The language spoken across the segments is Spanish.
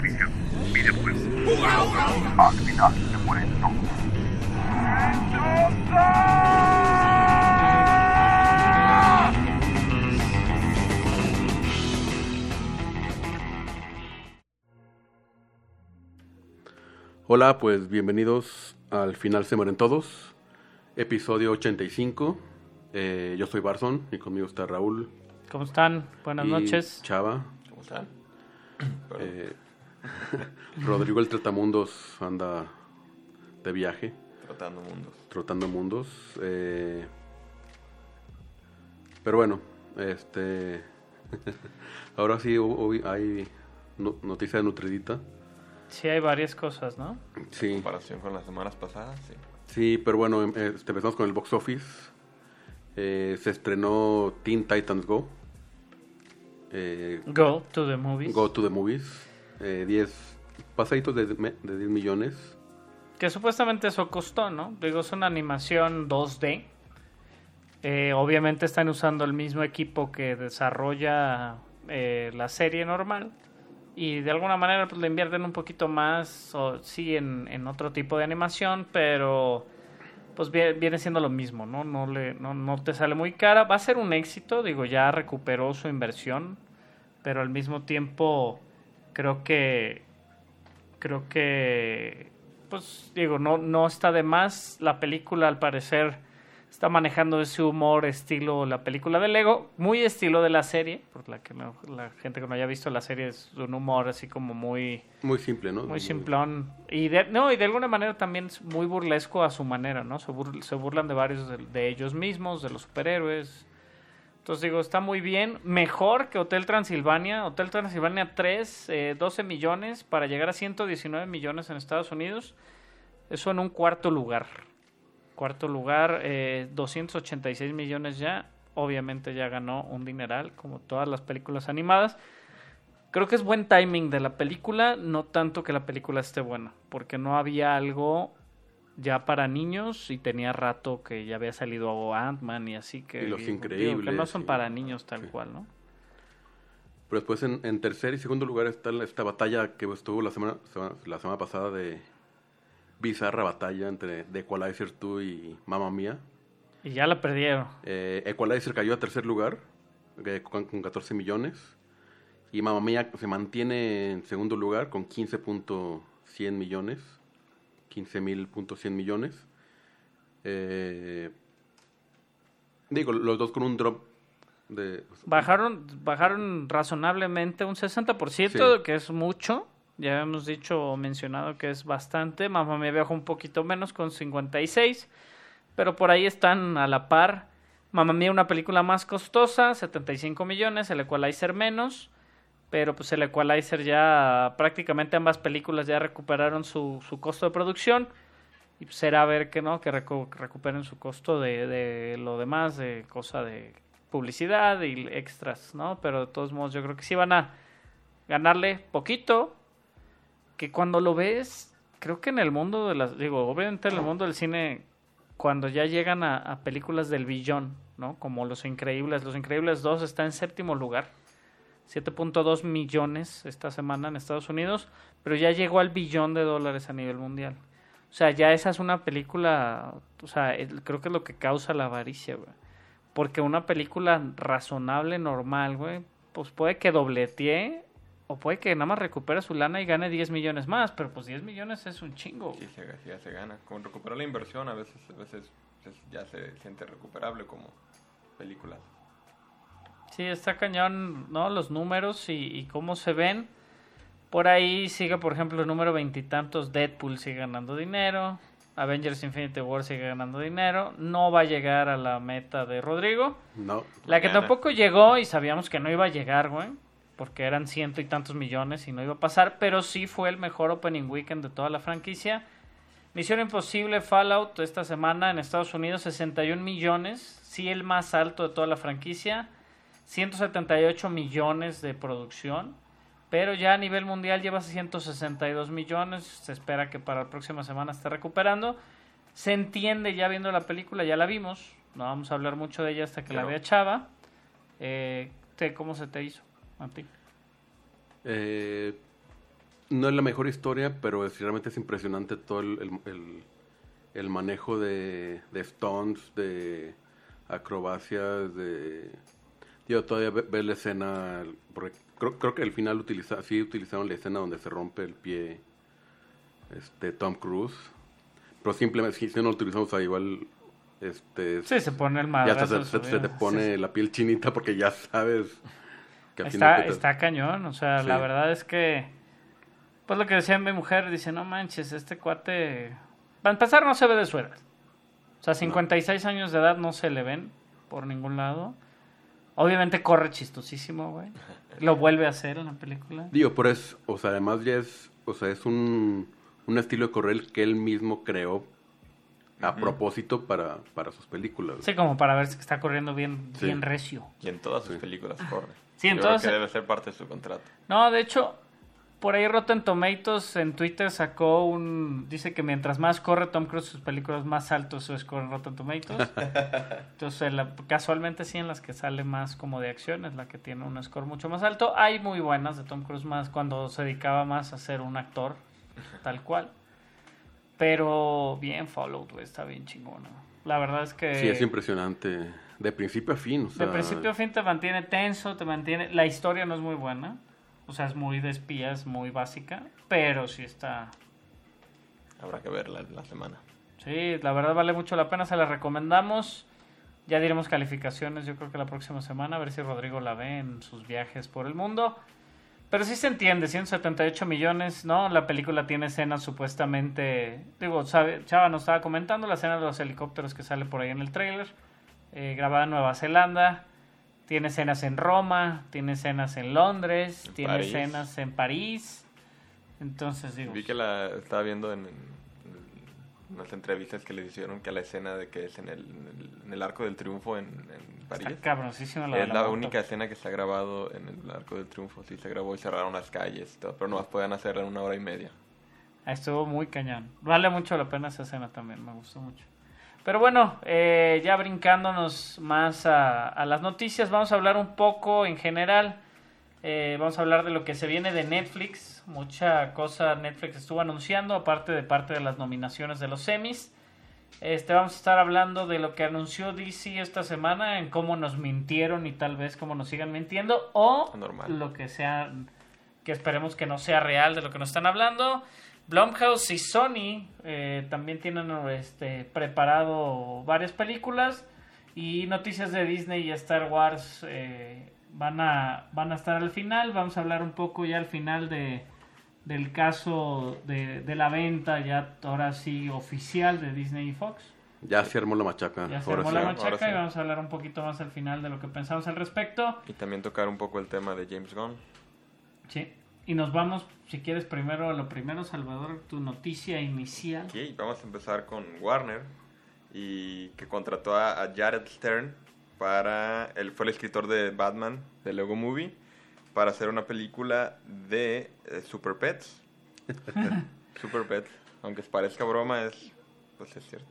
televisión, videojuegos. Al final se mueren todos. Hola, pues bienvenidos al final se mueren todos, episodio 85. Eh, yo soy Barson y conmigo está Raúl. ¿Cómo están? Buenas y noches. Chava. ¿Cómo están? Eh, Rodrigo el Tratamundos anda de viaje, Tratando mundos. trotando mundos. eh, pero bueno, este. ahora sí hoy hay no- noticia de Nutridita. Sí, hay varias cosas, ¿no? Sí. En comparación con las semanas pasadas, sí. Sí, pero bueno, em- este, empezamos con el box office. Eh, se estrenó Teen Titans Go. Eh, Go to the movies. Go to the Movies. Eh, 10 pasaditos de, de 10 millones. Que supuestamente eso costó, ¿no? Digo, es una animación 2D. Eh, obviamente están usando el mismo equipo que desarrolla eh, la serie normal. Y de alguna manera pues le invierten un poquito más, o sí, en, en otro tipo de animación, pero pues vie- viene siendo lo mismo, ¿no? No, le, no, no te sale muy cara. Va a ser un éxito, digo, ya recuperó su inversión, pero al mismo tiempo creo que creo que pues digo no no está de más. La película al parecer está manejando ese humor estilo la película de Lego muy estilo de la serie por la que no- la gente que no haya visto la serie es un humor así como muy Muy simple, ¿no? muy simplón. Y de, no y de alguna manera también es muy burlesco a su manera no se, bur- se burlan de varios de, de ellos mismos de los superhéroes entonces digo está muy bien mejor que Hotel Transilvania. Hotel Transilvania 3 eh, 12 millones para llegar a 119 millones en Estados Unidos. Eso en un cuarto lugar. Cuarto lugar eh, 286 millones ya. Obviamente ya ganó un dineral como todas las películas animadas. Creo que es buen timing de la película, no tanto que la película esté buena, porque no había algo ya para niños y tenía rato que ya había salido Ant-Man y así que... Y Los Increíbles que no son para niños tal sí. cual, ¿no? Pero después en, en tercer y segundo lugar está la- esta batalla que estuvo la semana, semana- la semana pasada de bizarra batalla entre The Equalizer 2 y Mamma Mía. Y ya la perdieron. Eh, Equalizer cayó a tercer lugar eh, con, con 14 millones. Y Mamma Mía se mantiene en segundo lugar con 15.100 millones. 15.100 millones. Eh, digo, los dos con un drop de... Bajaron, bajaron razonablemente un 60%, Sí. que es mucho. Ya hemos dicho o mencionado que es bastante. Mamá me bajó un poquito menos con 56. Pero por ahí están a la par. Mamma Mía, una película más costosa, 75 millones. El Equalizer menos. Pero pues el Equalizer ya prácticamente ambas películas ya recuperaron su, su costo de producción. Y pues será ver que no, que recu- recuperen su costo de, de lo demás, de cosa de publicidad y extras, ¿no? Pero de todos modos yo creo que sí van a ganarle poquito, que cuando lo ves, creo que en el mundo de las, digo, obviamente en el mundo del cine, cuando ya llegan a, a películas del billón, ¿no? Como Los Increíbles, Los Increíbles 2 está en séptimo lugar, 7.2 millones esta semana en Estados Unidos, pero ya llegó al billón de dólares a nivel mundial. O sea, ya esa es una película, o sea, creo que es lo que causa la avaricia, güey. Porque una película razonable, normal, güey, pues puede que dobletee o puede que nada más recupere su lana y gane 10 millones más, pero pues 10 millones es un chingo. Sí, se, ya se gana. Con recuperar la inversión a veces, a veces es- ya se siente recuperable como películas. Sí, está cañón, ¿no? Los números y, y cómo se ven. Por ahí sigue, por ejemplo, el número veintitantos, Deadpool sigue ganando dinero. Avengers Infinity War sigue ganando dinero. No va a llegar a la meta de Rodrigo. No, La que tampoco llegó y sabíamos que no iba a llegar, güey. Porque eran ciento y tantos millones y no iba a pasar. Pero sí fue el mejor opening weekend de toda la franquicia. Misión Imposible Fallout esta semana en Estados Unidos 61 millones. Sí el más alto de toda la franquicia. 178 millones de producción. Pero ya a nivel mundial lleva 162 millones. Se espera que para la próxima semana esté recuperando. Se entiende ya viendo la película, ya la vimos. No vamos a hablar mucho de ella hasta que la vea Chava. Eh, ¿te- ¿Cómo se te hizo a ti? Eh, no es la mejor historia, pero es, realmente es impresionante todo el, el- el- el manejo de, de stunts, de acrobacias, de... Yo todavía ve, ve la escena, porque creo, creo que al final utiliza, sí utilizaron la escena donde se rompe el pie este Tom Cruise, pero simplemente si, no lo utilizamos ahí igual este Sí, se pone el ya madrazo. hasta se, se- te pone Sí, la piel chinita porque ya sabes que Está, está cañón, o sea, la verdad es que, pues lo que decía mi mujer, dice, no manches, este cuate, para empezar no se ve de su edad. O sea, 56 años de edad no se le ven por ningún lado. Obviamente corre chistosísimo, güey. Lo vuelve a hacer en la película. Digo, pero es, o sea, además ya es, o sea, es un, un estilo de correr que él mismo creó a propósito para, para sus películas. Sí, como para ver si está corriendo bien, Sí. bien recio. Y en todas sus películas corre. Sí, en Yo todas- creo que debe ser parte de su contrato. No, de hecho, por ahí Rotten Tomatoes en Twitter sacó un... Dice que mientras más corre Tom Cruise, sus películas más alto su score en Rotten Tomatoes. Entonces, la- casualmente sí, en las que sale más como de acción, es la que tiene un score mucho más alto. Hay muy buenas de Tom Cruise más cuando se dedicaba más a ser un actor, tal cual. Pero bien followed, güey, está bien chingona. La verdad es que... Sí, es impresionante. De principio a fin. O sea, De principio a fin te mantiene tenso, te mantiene... La historia no es muy buena. O sea, es muy de espías, muy básica. Pero sí está... Habrá que verla la semana. Sí, la verdad vale mucho la pena, se la recomendamos. Ya diremos calificaciones, yo creo que la próxima semana, a ver si Rodrigo la ve en sus viajes por el mundo. Pero sí se entiende, 178 millones, ¿no? La película tiene escenas supuestamente... Digo, sabe, Chava nos estaba comentando la escena de los helicópteros que sale por ahí en el trailer. eh, grabada en Nueva Zelanda. Tiene escenas en Roma, tiene escenas en Londres, En tiene París. escenas en París. Entonces, digo... Vi que la estaba viendo en, en unas entrevistas que le hicieron que la escena de que es en el, en el, Arco del Triunfo en, en París. Está cabroncísima la Es la la única escena que se ha grabado en el Arco del Triunfo. Sí, se grabó y cerraron las calles y todo, pero no pueden hacerla en una hora y media. Ah, Estuvo muy cañón. Vale mucho la pena esa escena también, me gustó mucho. Pero bueno, eh, ya brincándonos más a, a las noticias, vamos a hablar un poco en general. eh, vamos a hablar de lo que se viene de Netflix. Mucha cosa Netflix estuvo anunciando, aparte de parte de las nominaciones de los semis. Este, vamos a estar hablando de lo que anunció DC esta semana, en cómo nos mintieron y tal vez cómo nos sigan mintiendo, o Normal. lo que sea, que esperemos que no sea real de lo que nos están hablando. Blumhouse y Sony eh, también tienen este, preparado varias películas y noticias de Disney y Star Wars eh, van, a, van a estar al final. Vamos a hablar un poco ya al final de, del caso de, de la venta, ya ahora sí oficial de Disney y Fox. Ya se armó la machaca. Ya se armó la machaca sí. y vamos a hablar un poquito más al final de lo que pensamos al respecto. Y también tocar un poco el tema de James Gunn. Sí. Y nos vamos, si quieres, primero a lo primero, Salvador, tu noticia inicial. Ok, vamos a empezar con Warner y que contrató a, a Jared Stern para él fue el escritor de Batman de Lego Movie para hacer una película de eh, Super Pets. Super Pets, aunque parezca broma es pues es cierto.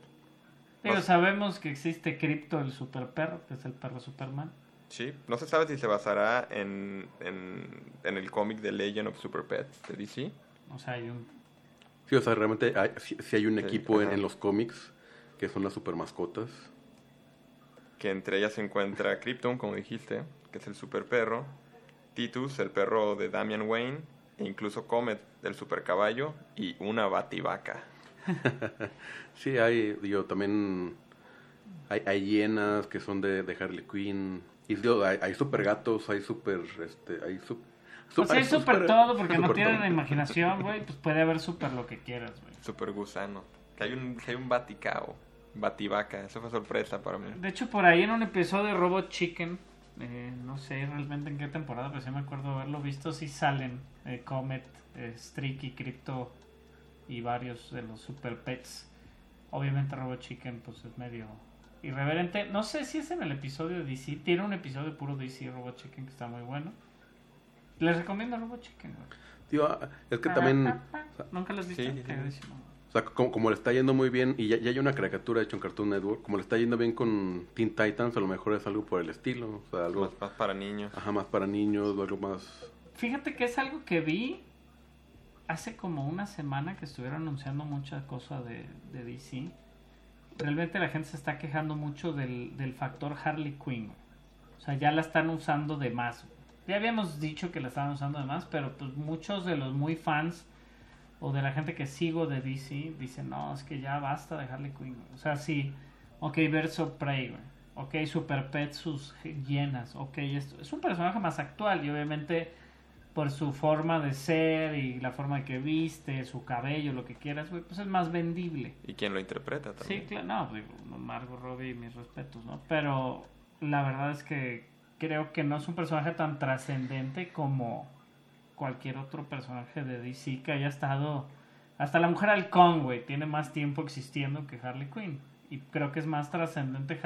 Pero No. sabemos que existe Crypto, el super perro, que es el perro Superman. Sí, no se sabe si se basará en, en, en el cómic de Legend of Super Pets de DC. O sea, hay un... Sí, o sea, realmente hay, sí, sí hay un Sí, equipo en, en los cómics que son las super mascotas. que entre ellas se encuentra Krypton, como dijiste, que es el super perro, Titus, el perro de Damian Wayne, e incluso Comet, el super caballo, y una bativaca. Sí, hay, digo, también hay, hay hienas que son de, de Harley Quinn. Y digo, hay, hay super gatos, hay super, este, hay O sea, super todo, porque no super tienen todo. imaginación, güey. Pues puede haber super lo que quieras, güey. Super gusano. Que hay un, que hay un baticao, bativaca, eso fue sorpresa para mí. De hecho, por ahí en un episodio de Robot Chicken, eh, no sé realmente en qué temporada, pero sí me acuerdo haberlo visto, sí salen eh, Comet, eh, Streaky, Crypto y varios de los Super Pets. Obviamente Robot Chicken pues es medio irreverente. No sé si es en el episodio de DC, tiene un episodio puro DC Robot Chicken que está muy bueno. Les recomiendo Robot Chicken. güey. Digo, ah, es que también, Nunca los viste. Sí, sí, sí. Cagadísimo. o sea, como, como le está yendo muy bien, y ya, ya hay una caricatura hecha en Cartoon Network, como le está yendo bien con Teen Titans, a lo mejor es algo por el estilo, o sea, algo Más, más para niños. ajá, más para niños, o algo más... Fíjate que es algo que vi hace como una semana que estuvieron anunciando muchas cosas de, de DC. Realmente la gente se está quejando mucho del, del factor Harley Quinn. O sea, ya la están usando de más. Ya habíamos dicho que la estaban usando de más, pero pues muchos de los muy fans o de la gente que sigo de DC dicen, no, es que ya basta de Harley Quinn. güey". O sea, sí, ok, Verso Prey, ok, Super Pet, sus llenas, ok, esto es un personaje más actual y obviamente por su forma de ser y la forma que viste, su cabello, lo que quieras, güey, pues es más vendible. Y quien lo interpreta también. Sí, claro, no, digo, Margot Robbie, mis respetos, ¿no? Pero la verdad es que creo que no es un personaje tan trascendente como cualquier otro personaje de DC que haya estado... Hasta la mujer halcón, güey, tiene más tiempo existiendo que Harley Quinn. Y creo que es más trascendente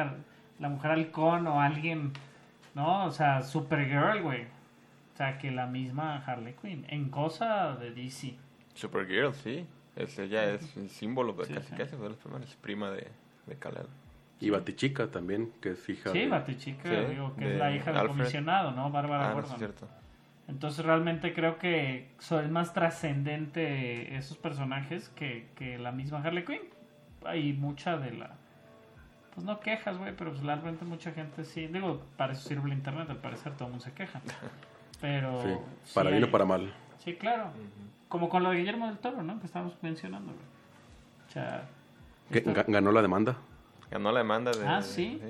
la mujer halcón o alguien, ¿no? O sea, Supergirl, güey. Que la misma Harley Quinn. En cosa de DC. Supergirl, sí. Es, ella es el símbolo de Sí, casi sí. casi de los primeros. Es prima de, de Kal-El. Y Batichica también, que es hija Sí, de... Batichica, Sí, digo, que de es la hija del comisionado, ¿no? Bárbara Ah, no, Gordon. es cierto. Entonces realmente creo que son más trascendente esos personajes que, que la misma Harley Quinn. Hay mucha de la... Pues no quejas, güey, pero pues realmente mucha gente sí... Digo, para eso sirve el internet, al parecer todo el mundo se queja. Pero... Sí, sí para bien hay- o para mal. Sí, claro. Como con lo de Guillermo del Toro, ¿no? Que estábamos mencionando. O sea... Ganó la demanda, Ganó la demanda de... Ah, ¿sí?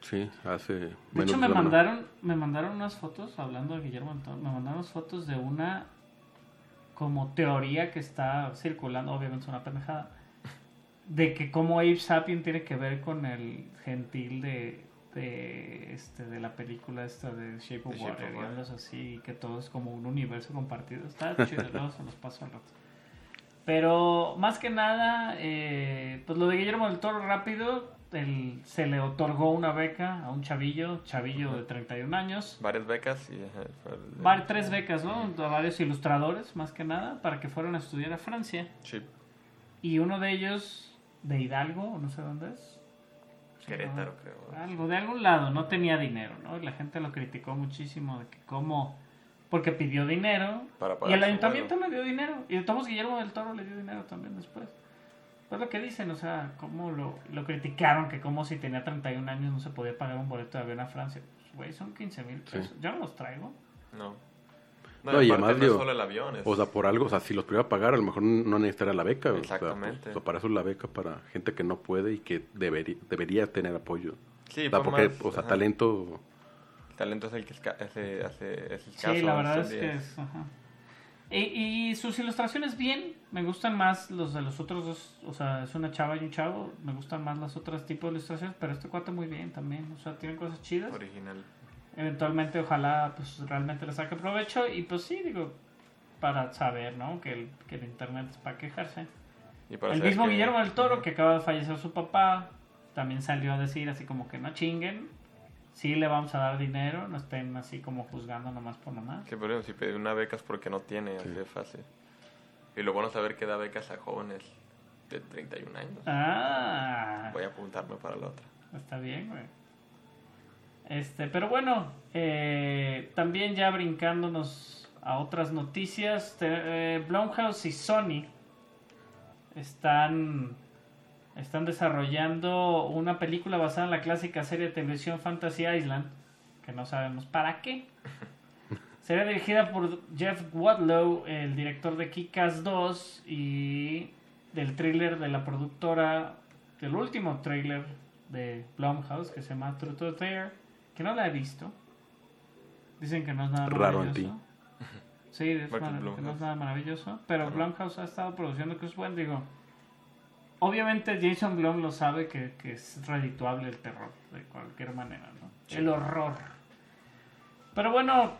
sí, hace De hecho, me mandaron, me mandaron unas fotos, hablando de Guillermo del Toro, me mandaron unas fotos de una como teoría que está circulando, obviamente es una pendejada, de que como Abe Sapien tiene que ver con el gentil de, de, este, de la película esta de Shape of De Shape Water, of Water. así, que todo es como un universo compartido. Está chido, luego se los paso al rato. Pero más que nada, eh, pues lo de Guillermo del Toro rápido, el- se le otorgó una beca a un chavillo, chavillo de 31 años. Varias becas y... Var- tres becas, ¿no? A varios ilustradores, más que nada, para que fueran a estudiar a Francia. Sí. Y uno de ellos, de Hidalgo, no sé dónde es. Querétaro, creo. Algo, de algún lado, no tenía dinero, ¿no? Y la gente lo criticó muchísimo de que cómo... Porque pidió dinero Para y el ayuntamiento le dio dinero. Y de todos Guillermo del Toro le dio dinero también después. Pues lo que dicen, o sea, cómo lo, lo criticaron, que como si tenía 31 años no se podía pagar un boleto de avión a Francia. Pues, güey, son 15 mil pesos. Sí. Yo no los traigo. No. No, No, y además, no digo, solo el avión. Es... O sea, por algo, o sea, si los pudiera pagar, a lo mejor no necesitaría la beca. o sea, pues, Exactamente. o sea, para eso es la beca para gente que no puede y que debería, debería tener apoyo. sí, O sea, fue porque, más, o sea, ajá. talento... El talento es el que esca- hace, hace, es escaso. Sí, la verdad es que es. ajá. Y, y sus ilustraciones bien, me gustan más los de los otros dos, o sea, es una chava y un chavo, me gustan más los otros tipos de ilustraciones, pero este cuate muy bien también, o sea, tienen cosas chidas. Original. Eventualmente, ojalá, pues realmente le saque provecho y pues sí, digo, para saber, ¿no? Que el, que el internet es para quejarse. Y para el mismo que- Guillermo del Toro, Ujú. que acaba de fallecer su papá, también salió a decir así como que no chinguen, sí le vamos a dar dinero, no estén así como juzgando nomás por nomás. Sí, pero si pide una beca es porque no tiene, así de fácil. Y lo bueno es saber que da becas a jóvenes de 31 años. Ah, Voy a apuntarme para la otra. está bien, güey. Este, pero bueno, eh, también ya brincándonos a otras noticias, te- eh, Blumhouse y Sony están están desarrollando una película basada en la clásica serie de televisión Fantasy Island, que no sabemos para qué. Será dirigida por Jeff Wadlow, el director de Kick-Ass 2 y del thriller de la productora, del último thriller de Blumhouse que se llama True to There, que no la he visto. Dicen que no es nada Raro en maravilloso. Sí, es que no es nada maravilloso, pero Ajá. Blumhouse ha estado produciendo cosas buenas, digo. Obviamente Jason Blum lo sabe que, que es redituable el terror, de cualquier manera, ¿no? Sí. El horror. Pero bueno,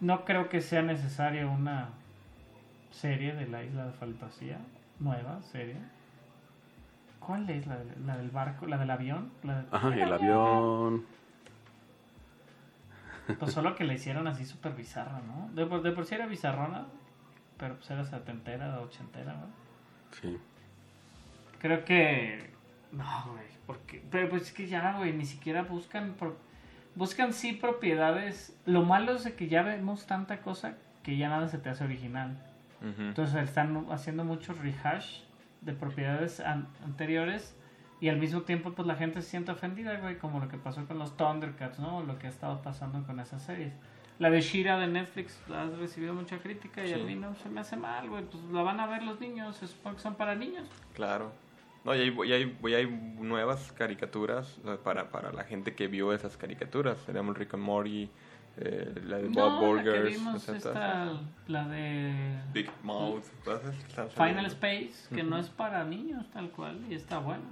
no creo que sea necesaria una serie de la isla de fantasía, nueva serie. ¿Cuál es la, de- la del barco, la del avión? La de- Ajá, el avión... Pues solo que la hicieron así súper bizarra, ¿no? De por, de por sí era bizarrona, pero pues era setentera, ochentera, ¿no? Sí. Creo que... No, güey, porque... Pero pues es que ya, güey, ni siquiera buscan... pro- Buscan sí propiedades. Lo malo es de que ya vemos tanta cosa que ya nada se te hace original. Entonces están haciendo mucho rehash de propiedades an- anteriores y al mismo tiempo pues la gente se siente ofendida, güey, como lo que pasó con los Thundercats, ¿no? Lo que ha estado pasando con esas series. La de Shira de Netflix ha recibido mucha crítica y a mí no se me hace mal, güey, pues la van a ver los niños, se supone que son para niños. Claro. No, y hay, y hay, y hay nuevas caricaturas o sea, para, para la gente que vio esas caricaturas. Tenemos Rick and Morty, eh, la de Bob No, la que Burgers, vimos esta, la de Big Mouth. Final. Space, que no es para niños tal cual y está buena.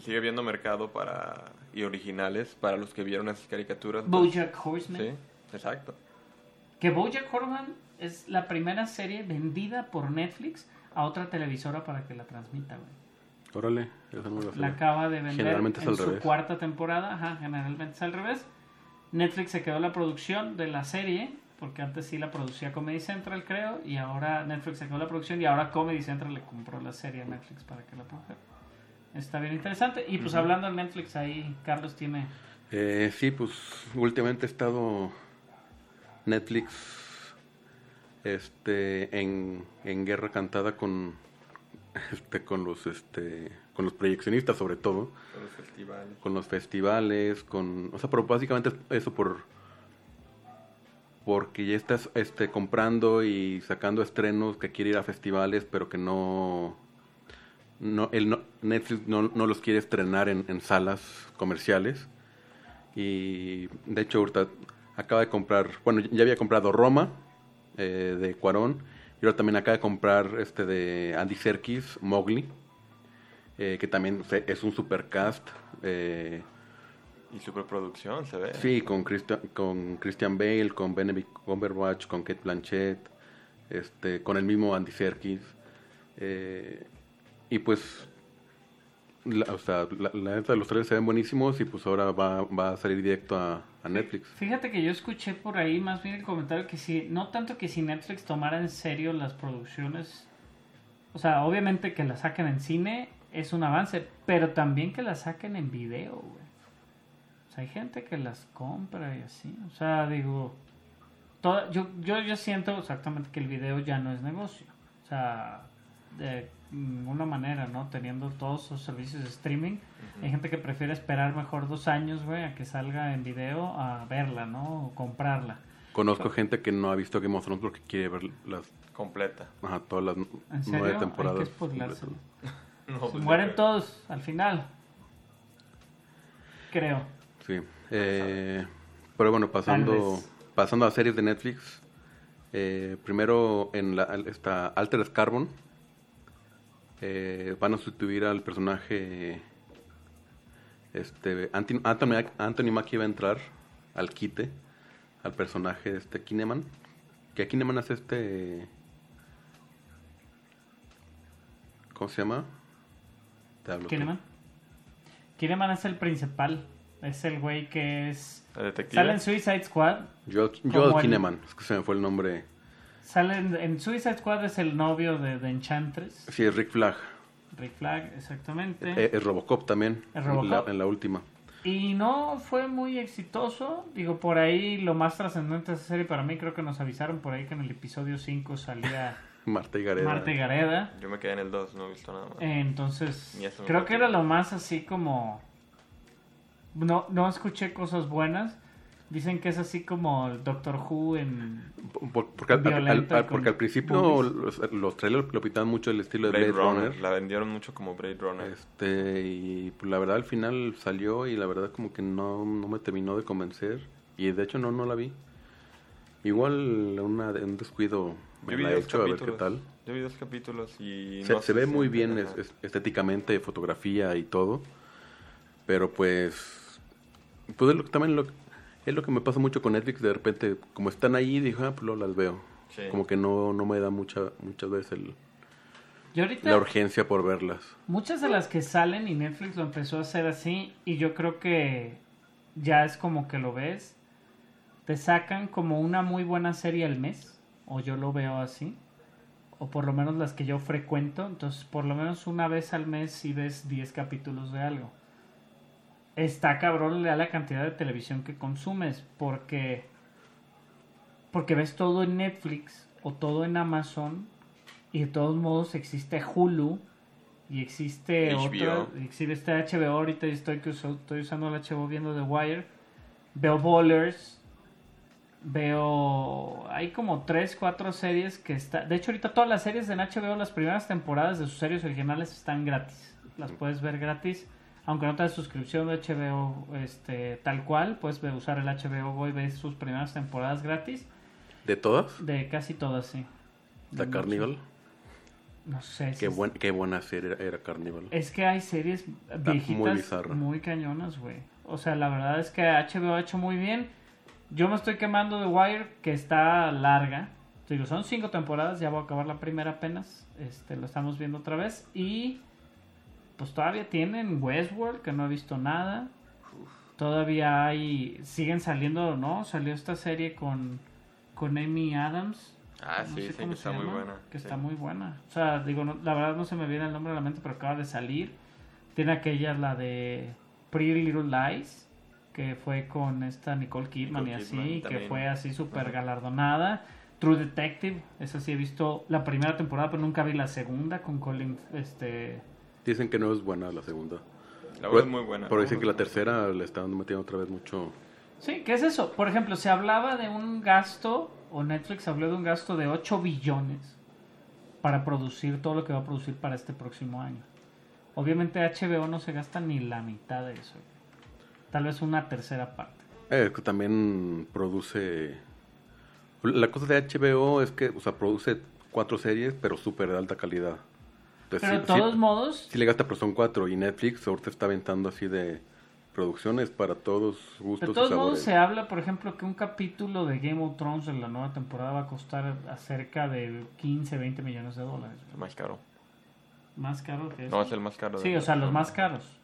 Sigue habiendo mercado para y originales para los que vieron esas caricaturas. pues, BoJack Horseman. Sí, exacto. Que BoJack Horseman es la primera serie vendida por Netflix a otra televisora para que la transmita, güey. Órale, esa no la acaba de vender Generalmente es en al su revés. cuarta temporada. Ajá, generalmente es al revés. Netflix se quedó la producción de la serie, porque antes sí la producía Comedy Central, creo, y ahora Netflix se quedó la producción y ahora Comedy Central le compró la serie a Netflix para que la produjera. Está bien interesante. Y pues hablando de Netflix, ahí Carlos tiene... Eh, sí, pues últimamente he estado Netflix este en, en guerra cantada con este con los este con los proyeccionistas sobre todo, Con los festivales. con los festivales, con o sea, pero básicamente es eso por porque ya estás este comprando y sacando estrenos que quiere ir a festivales, pero que no no, el no- Netflix no, no los quiere estrenar en, en salas comerciales. Y de hecho, ahorita acaba de comprar, bueno, ya había comprado Roma eh, de Cuarón. Y ahora también acaba de comprar este de Andy Serkis, Mowgli, eh, que también es un supercast. Eh, Y superproducción, se ve. Sí, con Christian, con Christian Bale, con Benedict Cumberbatch, con Kate Blanchett, este, con el mismo Andy Serkis. eh, y pues, la, o sea, la, la neta, los trailers se ven buenísimos y pues ahora va, va a salir directo a, a Netflix. Fíjate que yo escuché por ahí más bien el comentario que si, no tanto que si Netflix tomara en serio las producciones, o sea, obviamente que las saquen en cine es un avance, pero también que las saquen en video, güey. O sea, hay gente que las compra y así, o sea, digo, toda, yo, yo, yo siento exactamente que el video ya no es negocio, o sea, de ninguna manera, ¿no? Teniendo todos esos servicios de streaming, hay gente que prefiere esperar mejor dos años, güey, a que salga en video a verla, ¿no? O comprarla. Conozco gente que no ha visto Game of Thrones porque quiere ver las, ¿En ajá, todas las serio? nueve Hay que temporadas. No, pues, mueren todos al final. Creo. Sí. Eh, pero bueno, pasando, pasando a series de Netflix. eh, primero en la, esta Altered Carbon. Eh, van a sustituir al personaje. Este, Anthony, Anthony, Anthony Mackie va a entrar al quite. Al personaje de este Kineman. Que Kineman es este. ¿Cómo se llama? Te hablo tú. ¿Kineman? Kineman es el principal. Es el güey que es... El detective. Sale en Suicide Squad. Joel, Como Joel el- Kinnaman, es que se me fue el nombre. Sale en, en Suicide Squad es el novio de, de Enchantress. Sí, es Rick Flag. Rick Flag, exactamente. Eh, Es Robocop también. Es Robocop. En, la, en la última. Y no fue muy exitoso. Digo, por ahí lo más trascendente de esa serie para mí creo que nos avisaron por ahí que en el episodio 5 salía Marta y Gareda. Marta y Gareda. Yo me quedé en el 2, no he visto nada más. Eh, Entonces, creo que era lo más así como... No, no escuché cosas buenas. Dicen que es así como el Doctor Who en... Por- porque, al, al- Violenta al- porque con al principio los, los trailers lo pintaban mucho el estilo de Blade, Blade, Runner. Runner. La vendieron mucho como Blade Runner. Este, y pues, la verdad al final salió y la verdad como que no, no me terminó de convencer. Y de hecho no, no la vi. Igual una, un descuido me Yo vi la he hecho a ver qué capítulos. tal. Yo vi dos capítulos y... Se, no se sé ve muy bien es- es- estéticamente, fotografía y todo. Pero pues, pues es lo, que- también lo, es lo que me pasa mucho con Netflix. De repente, como están ahí, dijo, ah, pues luego las veo. Sí. Como que no, no me da mucha, muchas veces el- Yo ahorita... la urgencia por verlas. Muchas de las que salen y Netflix lo empezó a hacer así y yo creo que ya es como que lo ves, te sacan como una muy buena serie al mes, o yo lo veo así, o por lo menos las que yo frecuento, entonces por lo menos una vez al mes si ves 10 capítulos de algo. Está cabrón la cantidad de televisión que consumes, porque porque ves todo en Netflix o todo en Amazon Y de todos modos existe Hulu y existe HBO. otra, existe HBO ahorita y estoy, que uso- estoy usando el HBO viendo The Wire. Veo Bowlers. Veo. Hay como 3, 4 series que está. De hecho, ahorita todas las series en HBO, las primeras temporadas de sus series originales están gratis. Las puedes ver gratis. Aunque no te das suscripción de HBO este, tal cual, puedes usar el HBO Go y ver sus primeras temporadas gratis. ¿De todas? De casi todas, sí. ¿La De Carnival? No sé. si Qué, buen, qué buena serie era, Carnival. Es que hay series viejitas muy muy, cañonas, güey. O sea, la verdad es que HBO ha hecho muy bien. Yo me estoy quemando de Wire, que está larga. Digo, son cinco temporadas, ya voy a acabar la primera apenas. Este, lo estamos viendo otra vez. Y pues todavía tienen Westworld, que no he visto nada. Todavía hay, siguen saliendo, ¿no? Salió esta serie con, con Amy Adams. Ah, No sí, sé sí, cómo que está muy buena. Que sí. está muy buena. O sea, digo, no- la verdad no se me viene el nombre a la mente, pero acaba de salir. Tiene aquella, la de Pretty Little Lies, que fue con esta Nicole Kidman Nicole y así, Kidman que fue así súper galardonada. True Detective, esa sí he visto la primera temporada, pero nunca vi la segunda con Colin, este... Dicen que no es buena la segunda. La Pero- verdad es muy buena. Pero dicen que la tercera le están metiendo otra vez mucho. Sí, ¿qué es eso? Por ejemplo, se hablaba de un gasto, o Netflix habló de un gasto de 8 billones para producir todo lo que va a producir para este próximo año. Obviamente HBO no se gasta ni la mitad de eso. Tal vez una tercera parte. Eh, que también produce. La cosa de HBO es que, o sea, produce cuatro series, pero súper de alta calidad. Entonces, Pero de sí- sí- todos modos, Sí le gasta, pero son cuatro. Y Netflix ahorita está aventando así de producciones para todos gustos de y todos modos sabores. se habla, por ejemplo, que un capítulo de Game of Thrones en la nueva temporada va a costar acerca de 15, 20 millones de dólares. El más caro. Más caro que eso. No, es el más caro. de Sí, o sea, los todos. más caros.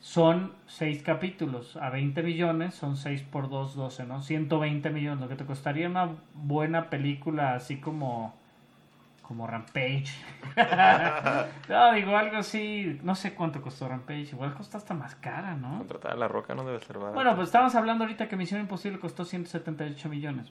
Son 6 capítulos a 20 millones, son 6 por 2, 12, ¿no? 120 millones, lo que te costaría una buena película así como como Rampage. no, digo algo así, no sé cuánto costó Rampage, igual costó hasta más cara, ¿no? Contratar a la roca no debe ser barato. Bueno, pues estamos hablando ahorita que Misión Imposible costó 178 millones.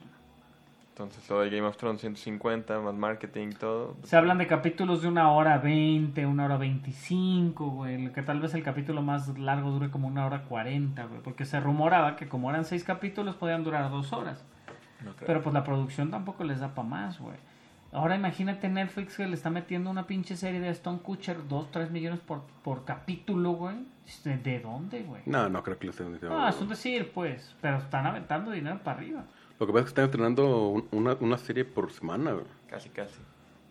Entonces todo de Game of Thrones 150, más marketing, todo. Se hablan de capítulos de una hora 20, una hora 25, güey. Que tal vez el capítulo más largo dure como una hora 40, güey. Porque se rumoraba que como eran seis capítulos podían durar dos horas. No. Pero pues la producción tampoco les da para más, güey. Ahora imagínate Netflix que le está metiendo una pinche serie de Stone Kutcher, 2, 3 millones por, por capítulo, güey. ¿De, de dónde, güey? No, no creo que le estén diciendo. No, es un decir, pues. Pero están aventando dinero para arriba. Lo que pasa es que están estrenando un- una, una serie por semana. güey. Casi, casi.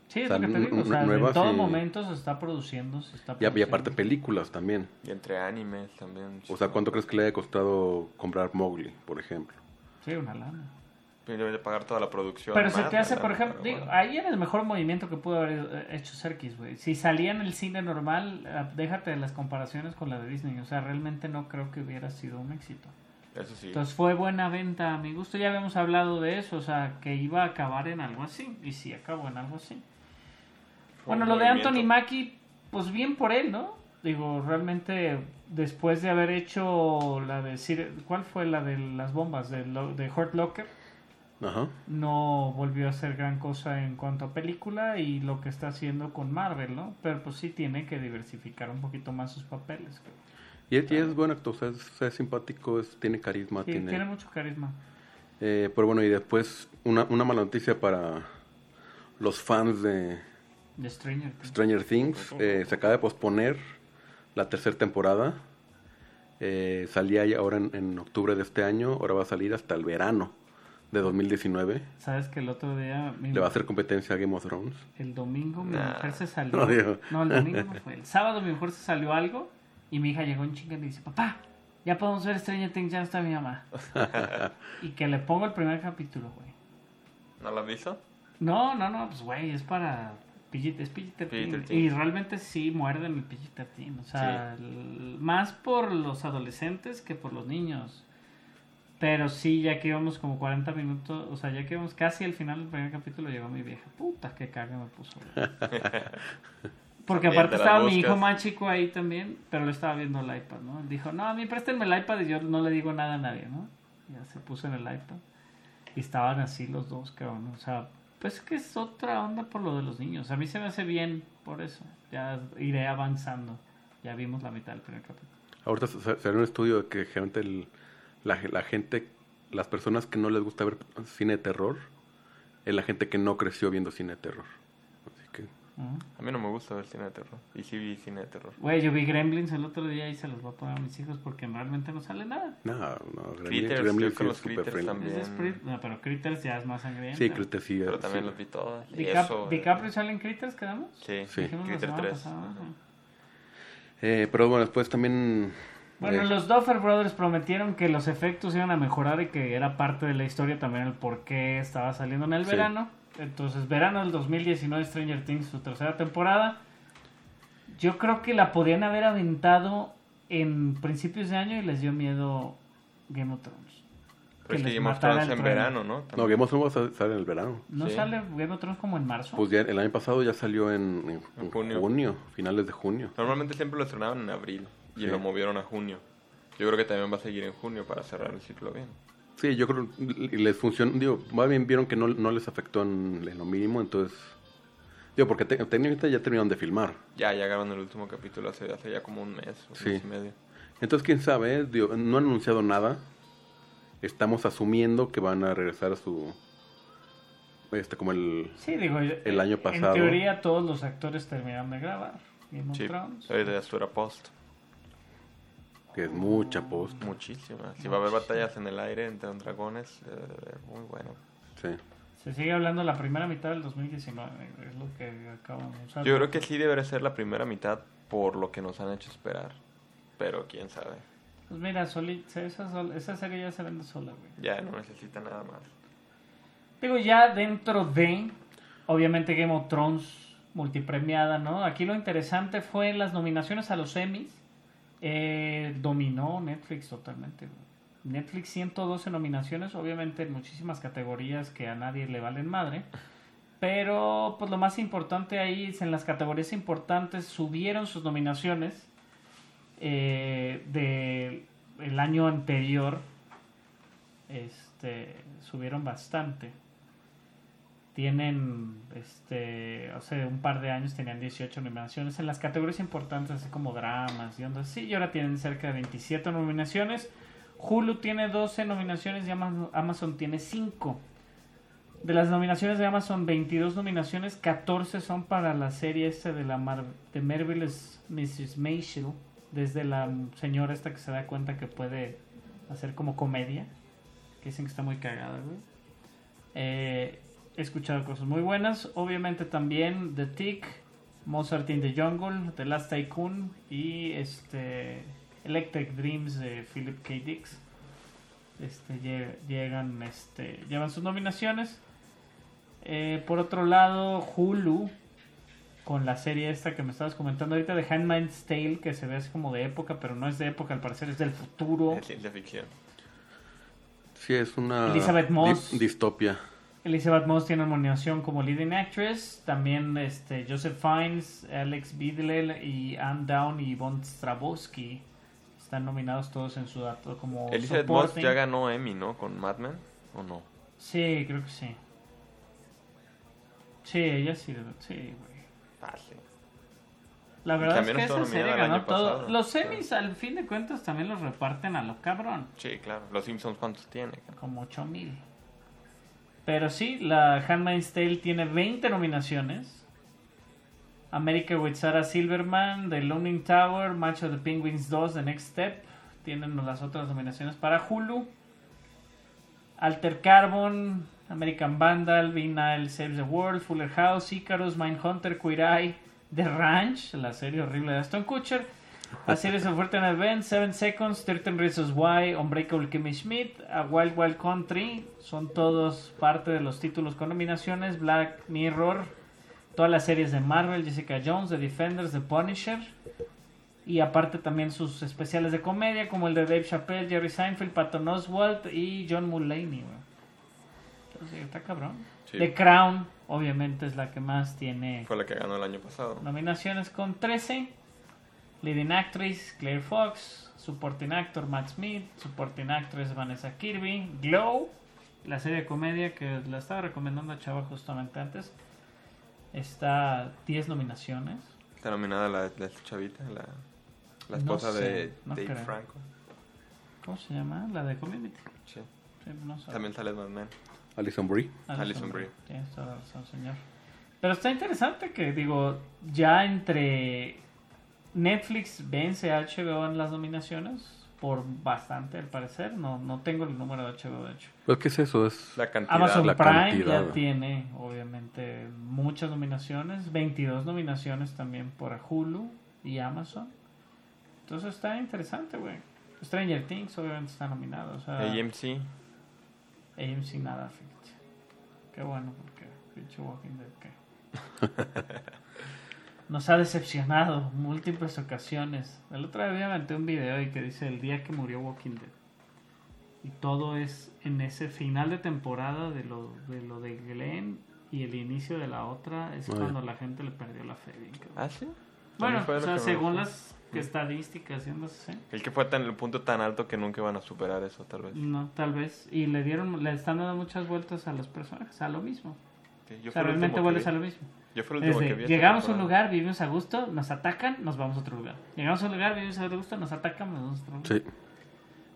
Sí, es O sea, lo que te digo. O sea, en todo y- momento se está produciendo, se está Y, a- y produciendo. aparte películas también. Y entre animes también. O sea, ¿cuánto crees que le haya costado comprar Mowgli, por ejemplo? Sí, una lana. De pagar toda la producción. Pero se te hace, por ejemplo, digo, bueno. ahí era el mejor movimiento que pudo haber hecho Serkis, güey. Si salía en el cine normal, eh, déjate de las comparaciones con la de Disney. O sea, realmente no creo que hubiera sido un éxito. Eso sí. Entonces fue buena venta a mi gusto. Ya habíamos hablado de eso, o sea, que iba a acabar en algo así. Y sí, acabó en algo así. Fue Bueno, lo de. Anthony Mackie, pues bien por él, ¿no? Digo, realmente después de haber hecho la de... ¿Cuál fue la de las bombas? De, de Hurt Locker. Ajá. no volvió a hacer gran cosa en cuanto a película y lo que está haciendo con Marvel, ¿no? Pero pues sí tiene que diversificar un poquito más sus papeles. creo. Y es, y es buen actor, es, es simpático, es- tiene carisma, Sí, tiene... tiene mucho carisma. Eh, pero bueno, y después una, una mala noticia para los fans de De Stranger Things. Stranger Things. eh, se acaba de posponer la tercera temporada. Eh, salía ahora en, en octubre de este año, ahora va a salir hasta el verano de 2019. ¿Sabes que el otro día... mi- Le va a hacer competencia a Game of Thrones. El domingo mi Nah. mujer se salió... No, digo. No, el domingo no fue. El sábado mi mujer se salió algo y mi hija llegó en chinga y me dice, papá, ya podemos ver Stranger Things, ya no está mi mamá. y que le pongo el primer capítulo, güey. ¿No lo has visto? No, no, no, pues güey, es para PG, es PG-13. PG-13. Y realmente sí muerden el PG-13. O sea, el- más por los adolescentes que por los niños. Pero sí, ya que íbamos como 40 minutos, o sea, ya que íbamos casi al final del primer capítulo, llegó mi vieja. Puta, qué caga me puso. Porque aparte estaba mi hijo más chico ahí también, pero le estaba viendo el iPad, ¿no? Él dijo, no, a mí préstenme el iPad y yo no le digo nada a nadie, ¿no? Ya se puso en el iPad. Y estaban así los dos, cabrón. O sea, Pues es que es otra onda por lo de los niños. A mí se me hace bien por eso. Ya iré avanzando. Ya vimos la mitad del primer capítulo. Ahorita sa- salió un estudio de que generalmente el- la, la gente, las personas que no les gusta ver cine de terror, es la gente que no creció viendo cine de terror. Así que, Ujú. A mí no me gusta ver cine de terror. Y sí vi cine de terror. Güey, yo vi Gremlins el otro día y se los voy a poner a mis hijos porque realmente no sale nada. no, no, Gremlins, Critters, Gremlins yo con sí los Critters friendly. también. Es no, pero Critters ya es más sangriento. Sí, Critters sí. Pero sí. también los vi todas. Y Dicap- eso, eh, ¿DiCaprio sale en Critters, quedamos? Sí, Sí. Dijimos la Critter semana 3. pasada, Ajá. ajá. Eh, pero bueno, después también... Bueno, eh, los Duffer Brothers prometieron que los efectos iban a mejorar y que era parte de la historia también el por qué estaba saliendo en el Sí. verano. Entonces, verano del 2019, Stranger Things, su tercera temporada. Yo creo que la podían haber aventado en principios de año y les dio miedo Game of Thrones. Pero es que que les Game of Thrones en verano, ¿no? No. Game of Thrones salir en el verano. ¿No Sí. sale Game of Thrones como en marzo? Pues ya el año pasado ya salió en, en- En en junio. junio. finales de junio. Normalmente siempre lo estrenaban en abril y Sí. lo movieron a junio. Yo creo que también va a seguir en junio para cerrar el ciclo bien. Sí, yo creo que les funcionó, digo, más bien vieron que no, no les afectó en, en lo mínimo, entonces... Digo, porque te- técnicamente ya terminaron de filmar. Ya llegaron el último capítulo hace, hace ya como un mes, un Sí. mes y medio. Entonces, quién sabe, eh? Digo, no han anunciado nada. Estamos asumiendo que van a regresar a su... Este, como el... Sí, digo, El año pasado. En teoría todos los actores terminaron de grabar Game of Sí, Thrones. ahorita ya post. Que es mucha post. Muchísimas. Si va a haber batallas en el aire entre los dragones, haber muy bueno. Sí. Se sigue hablando de la primera mitad del 2019, es lo que acabamos de usar. Yo creo que sí debería ser la primera mitad por lo que nos han hecho esperar. Pero quién sabe. Pues mira, Soli- esa, sol- esa serie ya se vende sola, güey. Ya no necesita nada más. Digo, ya dentro de, obviamente Game of Thrones multipremiada, ¿no? Aquí lo interesante fue las nominaciones a los Emmys. Eh, dominó Netflix totalmente. Netflix 112 nominaciones, obviamente en muchísimas categorías que a nadie le valen madre. Pero pues lo más importante ahí es en las categorías importantes subieron sus nominaciones eh, de el año anterior. Este subieron bastante. Tienen este hace un par de años tenían 18 nominaciones en las categorías importantes así como dramas y ondas así y ahora tienen cerca de 27 nominaciones. Hulu tiene 12 nominaciones y Ama- Amazon tiene 5. De las nominaciones de Amazon, 22 nominaciones, 14 son para la serie esta de la Mar de Marvelous Mrs. Maisel, desde la señora esta que se da cuenta que puede hacer como comedia, que dicen que está muy cagada, güey. Eh, he escuchado cosas muy buenas, obviamente también The Tick, Mozart in the Jungle, The Last Tycoon y este Electric Dreams de Philip K. Dix. Este, lle- llegan, este, llevan sus nominaciones. Eh, por otro lado, Hulu, con la serie esta que me estabas comentando ahorita de Handmaid's Tale, que se ve así como de época, pero no es de época, al parecer es del futuro. Es ciencia ficción. Sí, es una... Elizabeth Moss. di- distopia. Elizabeth Moss tiene nominación como leading actress. También este, Joseph Fiennes, Alex Bidlell y Anne Down y Von Stravosky están nominados todos en su dato como Elizabeth Moss ya ganó Emmy, ¿no? Con Mad Men, ¿o no? Sí, creo que sí. Sí, ella sí, sí, güey. Fácil. La verdad es que esa serie ganó todo. pasado. Los semis, al fin de cuentas, también los reparten a lo cabrón. Sí, claro. Los Simpsons, ¿cuántos tiene? Como 8000. Pero sí, la Handmaid's Tale tiene 20 nominaciones. America with Sarah Silverman, The Looming Tower, Match of the Penguins 2, The Next Step. Tienen las otras nominaciones para Hulu. Alter Carbon, American Vandal, Vinyl Saves the World, Fuller House, Icarus, Mindhunter, Eye, The Ranch, la serie horrible de Aston Kutcher, A Series of Fortune Events, Seven Seconds, 13 Reasons Why, Unbreakable Kimmy Schmidt, A Wild Wild Country, son todos parte de los títulos con nominaciones, Black Mirror, todas las series de Marvel, Jessica Jones, The Defenders, The Punisher, y aparte también sus especiales de comedia como el de Dave Chappelle, Jerry Seinfeld, Patton Oswalt y John Mulaney. Entonces, está cabrón. Sí. The Crown, obviamente, es la que más tiene Fue la que ganó el año pasado. nominaciones con 13. Leading Actress, Claire Fox. Supporting Actor, Matt Smith. Supporting Actress, Vanessa Kirby. Glow, la serie de comedia que la estaba recomendando a Chava justamente antes. Está 10 nominaciones. Está nominada la, la chavita, la, la No esposa sé, de no Dave creo. Franco. ¿Cómo se llama? La de Community. Sí. Sí, no sé. También sale Batman. Alison Brie. Alison Brie. Tienes toda la razón, señor. Pero está interesante que, digo, ya entre Netflix vence a HBO en las nominaciones por bastante, al parecer. No, no tengo el número de HBO, de hecho. Pues, ¿qué es eso? Es La cantidad. Amazon la Prime cantidad. ya tiene, obviamente, muchas nominaciones. 22 nominaciones también por Hulu y Amazon. Entonces está interesante, güey. Stranger Things, obviamente, está nominado. O sea, AMC. AMC nada, fíjate. Qué bueno, porque pinche Walking Dead, ¿qué? Nos ha decepcionado múltiples ocasiones. El otro día me aventé un video y que dice el día que murió Walking Dead. Y todo es en ese final de temporada de lo de, lo de Glenn y el inicio de la otra es ya. cuando la gente le perdió la fe. ¿Ah, sí? bueno, o sea, según las estadísticas, ¿sí? no sé. El que fue tan el punto tan alto que nunca van a superar eso, tal vez. No, tal vez. Y le dieron, le están dando muchas vueltas a los personajes, a lo mismo. Sí, yo o sea, realmente vuelves a lo mismo. Yo fue el último Desde, que vi. llegamos a un lugar, vivimos a gusto, nos atacan, nos vamos a otro lugar. Llegamos a un lugar, vivimos a gusto, nos atacan, nos vamos a otro lugar. Sí.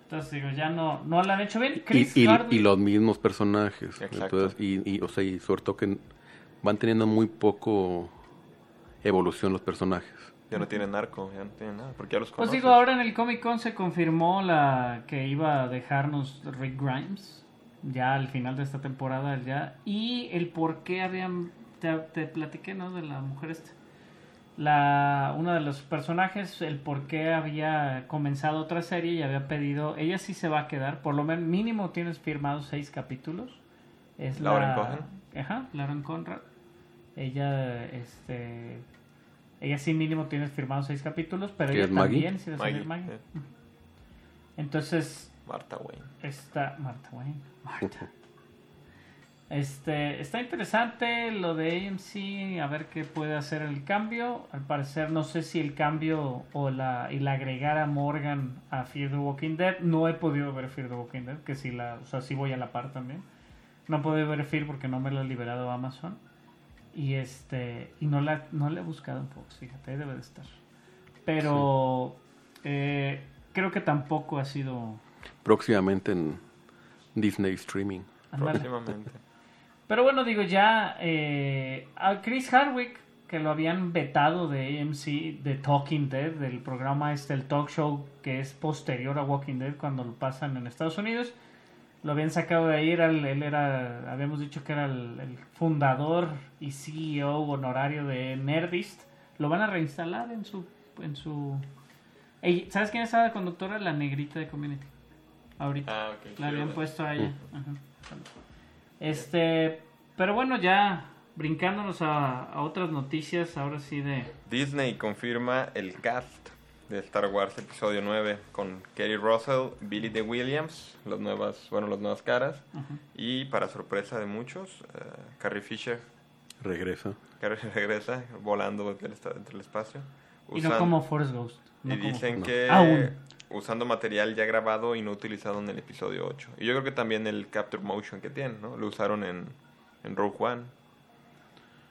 Entonces digo, ya no, no lo han hecho bien. Y, Chris y, Hardwick- y los mismos personajes. Exacto. Entonces, y, y, o sea, y sobre todo que van teniendo muy poco evolución los personajes. Ya no tienen arco, ya no tienen nada, porque ya los Pues conoces. digo, ahora en el Comic Con se confirmó la que iba a dejarnos Rick Grimes, ya al final de esta temporada ya, y el por qué habían, te, te platiqué, ¿no? De la mujer esta. La, uno de los personajes, el por qué había comenzado otra serie y había pedido, ella sí se va a quedar, por lo menos mínimo tienes firmados seis capítulos. Es Lauren la, Cohen. Ajá, Lauren Conrad. Ella, este, ella sí mínimo tienes firmados seis capítulos, pero ¿Que ella también sí va a salir Maggie, Maggie. eh. Entonces, Marta Wayne. está Marta Wayne. Marta. Este, está interesante lo de AMC, a ver qué puede hacer el cambio. Al parecer, no sé si el cambio o la, y la agregar a Morgan a Fear the Walking Dead. No he podido ver Fear the Walking Dead, que sí, la, o sea, sí voy a la par también. No he podido ver Fear porque no me lo ha liberado Amazon. Y este, y no la, no la he buscado en Fox, fíjate, ahí debe de estar. Pero eh, creo que tampoco ha sido. Próximamente en Disney Streaming. Próximamente. Pero bueno, digo, ya eh, a Chris Hardwick, que lo habían vetado de AMC, de Talking Dead, del programa este, el talk show que es posterior a Walking Dead cuando lo pasan en Estados Unidos, lo habían sacado de ahí, era él era, habíamos dicho que era el, el fundador y CEO honorario de Nerdist, lo van a reinstalar en su... En su Ey, ¿Sabes quién es la conductora? La negrita de Community. Ahorita. Ah, ok. La habían puesto a ella. Ajá. Este, pero bueno, ya brincándonos a, a otras noticias, ahora sí de... Disney confirma el cast de Star Wars Episodio 9 con Kerry Russell, Billy de Williams, las nuevas, bueno, las nuevas caras, y para sorpresa de muchos, eh, Carrie Fisher, Regresa. Carrie regresa volando entre el, esta- entre el espacio. Y no como Force Ghost. no y como dicen Force- que Aún. Usando material ya grabado y no utilizado en el episodio 8. Y yo creo que también el Capture Motion que tienen, ¿no? Lo usaron en, en Rogue One.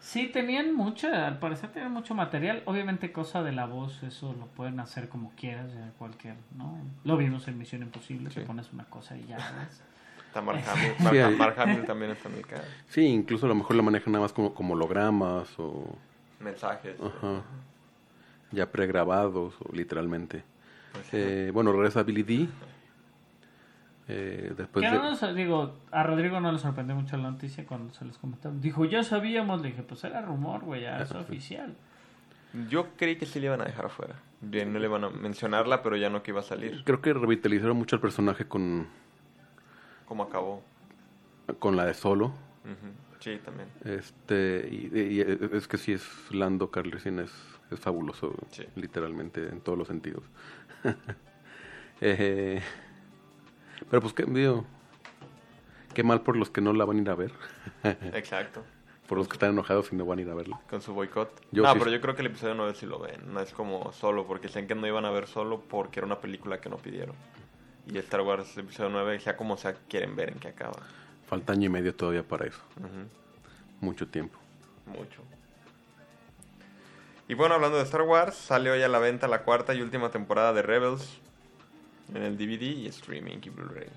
Sí, tenían mucha, al parecer tenían mucho material. Obviamente cosa de la voz, eso lo pueden hacer como quieras, ya cualquier, ¿no? Lo vimos en Misión Imposible, te Sí. pones una cosa y ya, ¿ves? Está Mark Hamill, Mark, Hamill también está en el cast. Sí, incluso a lo mejor la manejan nada más como, como hologramas o Mensajes. ajá, ya pregrabados o literalmente. Eh, bueno, regresa Billy D. Eh, después que de... no nos- digo, a Rodrigo no le sorprendió mucho la noticia cuando se les comentaron. Dijo, ya sabíamos, le dije, pues era rumor, güey, ya es oficial. Yo creí que sí le iban a dejar afuera. Bien, no le iban a mencionarla, pero ya no que iba a salir. Creo que revitalizaron mucho el personaje con, ¿Cómo acabó? con la de Solo. Sí, también. Este, y, y es que sí es Lando Carlesín es, es fabuloso, Sí. literalmente, en todos los sentidos. Eh, pero pues qué, digo, qué mal por los que no la van a ir a ver, Exacto. por los que están enojados y no van a ir a verla. Con su boicot. No, sí- pero yo creo que el episodio 9 sí lo ven. No es como solo, porque decían que no iban a ver solo porque era una película que no pidieron. Y Star Wars episodio 9, sea como sea, quieren ver en qué acaba. Falta año y medio todavía para eso. Mucho tiempo. Mucho. Y bueno, hablando de Star Wars, sale hoy a la venta la cuarta y última temporada de Rebels en el DVD y streaming y Blu-ray.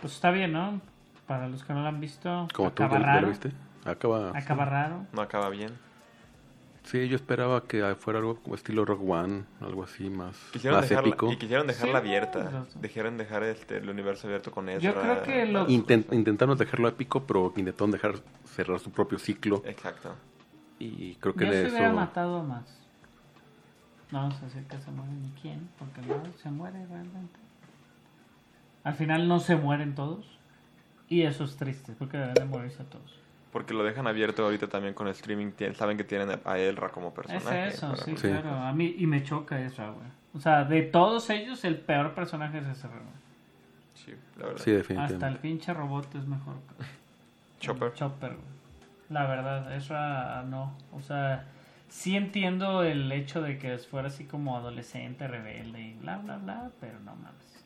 Pues está bien, ¿no? Para los que no lo han visto, Como tú, acaba ¿ya, ya raro. lo viste? Acaba. Acaba raro. No acaba bien. Sí, yo esperaba que fuera algo como estilo Rogue One, algo así más, Quisieron más dejarla, épico. y quisieron dejarla Sí, abierta. Dijeron dejar este, el universo abierto con Ezra. Yo creo que lo- Intent- intentaron dejarlo épico, pero intentaron dejar cerrar su propio ciclo. Exacto. Y creo que Yo de se hubiera eso. matado más. No vamos a decir que se muere ni quién, porque no se muere realmente. Al final no se mueren todos. Y eso es triste, porque deben de morirse todos. Porque lo dejan abierto ahorita también con el streaming. Saben que tienen a- Elra como Es personaje. eso, para- sí, Sí. claro. A mí, y me choca eso, güey. O sea, de todos ellos, el peor personaje es ese, güey. Sí, la verdad. Sí, definitivamente. Hasta el pinche robot es mejor. Chopper. Chopper, güey. La verdad, eso no. O sea, sí entiendo el hecho de que fuera así como adolescente, rebelde y bla, bla, bla, pero no mames.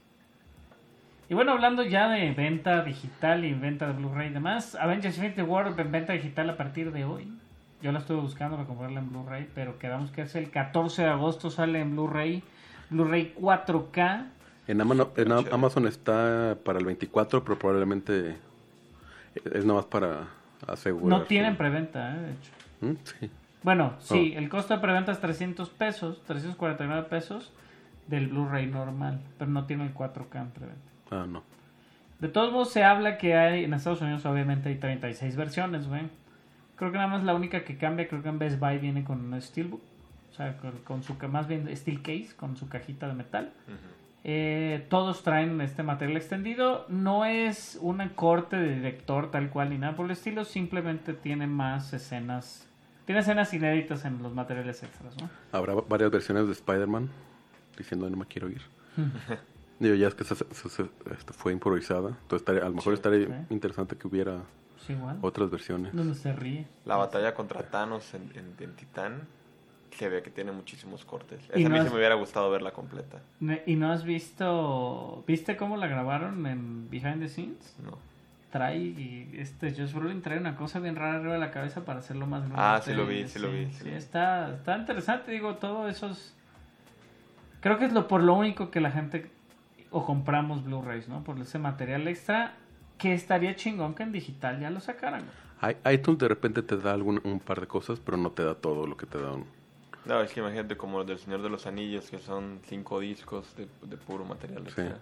Y bueno, hablando ya de venta digital y venta de Blu-ray y demás, Avengers Infinity War en venta digital a partir de hoy. Yo la estuve buscando para comprarla en Blu-ray, pero quedamos que es el 14 de agosto, sale en Blu-ray, Blu-ray 4K. En, en. Amazon está para el 24, pero probablemente es nada más para No tienen preventa, eh, de hecho. ¿Mm? Sí. Bueno, sí, el costo de preventa es 300 pesos, 349 pesos del Blu-ray normal, pero no tiene el 4K en preventa. Ah, no. De todos modos, se habla que hay en Estados Unidos, obviamente, hay 36 versiones, güey. Creo que nada más la única que cambia, creo que en Best Buy viene con un Steelbook, o sea, con, con su, más bien Steel Case, con su cajita de metal. Eh, todos traen este material extendido. No es un corte de director tal cual ni nada por el estilo. Simplemente tiene más escenas. Tiene escenas inéditas en los materiales extras, ¿no? Habrá varias versiones de Spider-Man diciendo no me quiero ir. Digo, ya es que se- se- se- este, fue improvisada. Entonces, estaría- a lo mejor estaría Sí. interesante que hubiera otras versiones. Donde se ríe. La batalla contra Thanos en, en, en Titán se ve que tiene muchísimos cortes. Y Esa a mí no sí es- me hubiera gustado verla completa. ¿Y no has visto. ¿Viste cómo la grabaron en Behind the Scenes? No. Trae. y Este Josh Brolin trae una cosa bien rara arriba de la cabeza para hacerlo más grande. Ah, sí lo vi, sí lo vi, sí Sí, vi. está, está interesante, digo, todo eso es. Creo que es lo por lo único que la gente. O compramos Blu-rays, ¿no? Por ese material extra. Que estaría chingón que en digital ya lo sacaran. iTunes de repente te da algún, un par de cosas, pero no te da todo lo que te da un... No, es que imagínate como los del Señor de los Anillos, que son cinco discos de, de puro material extra.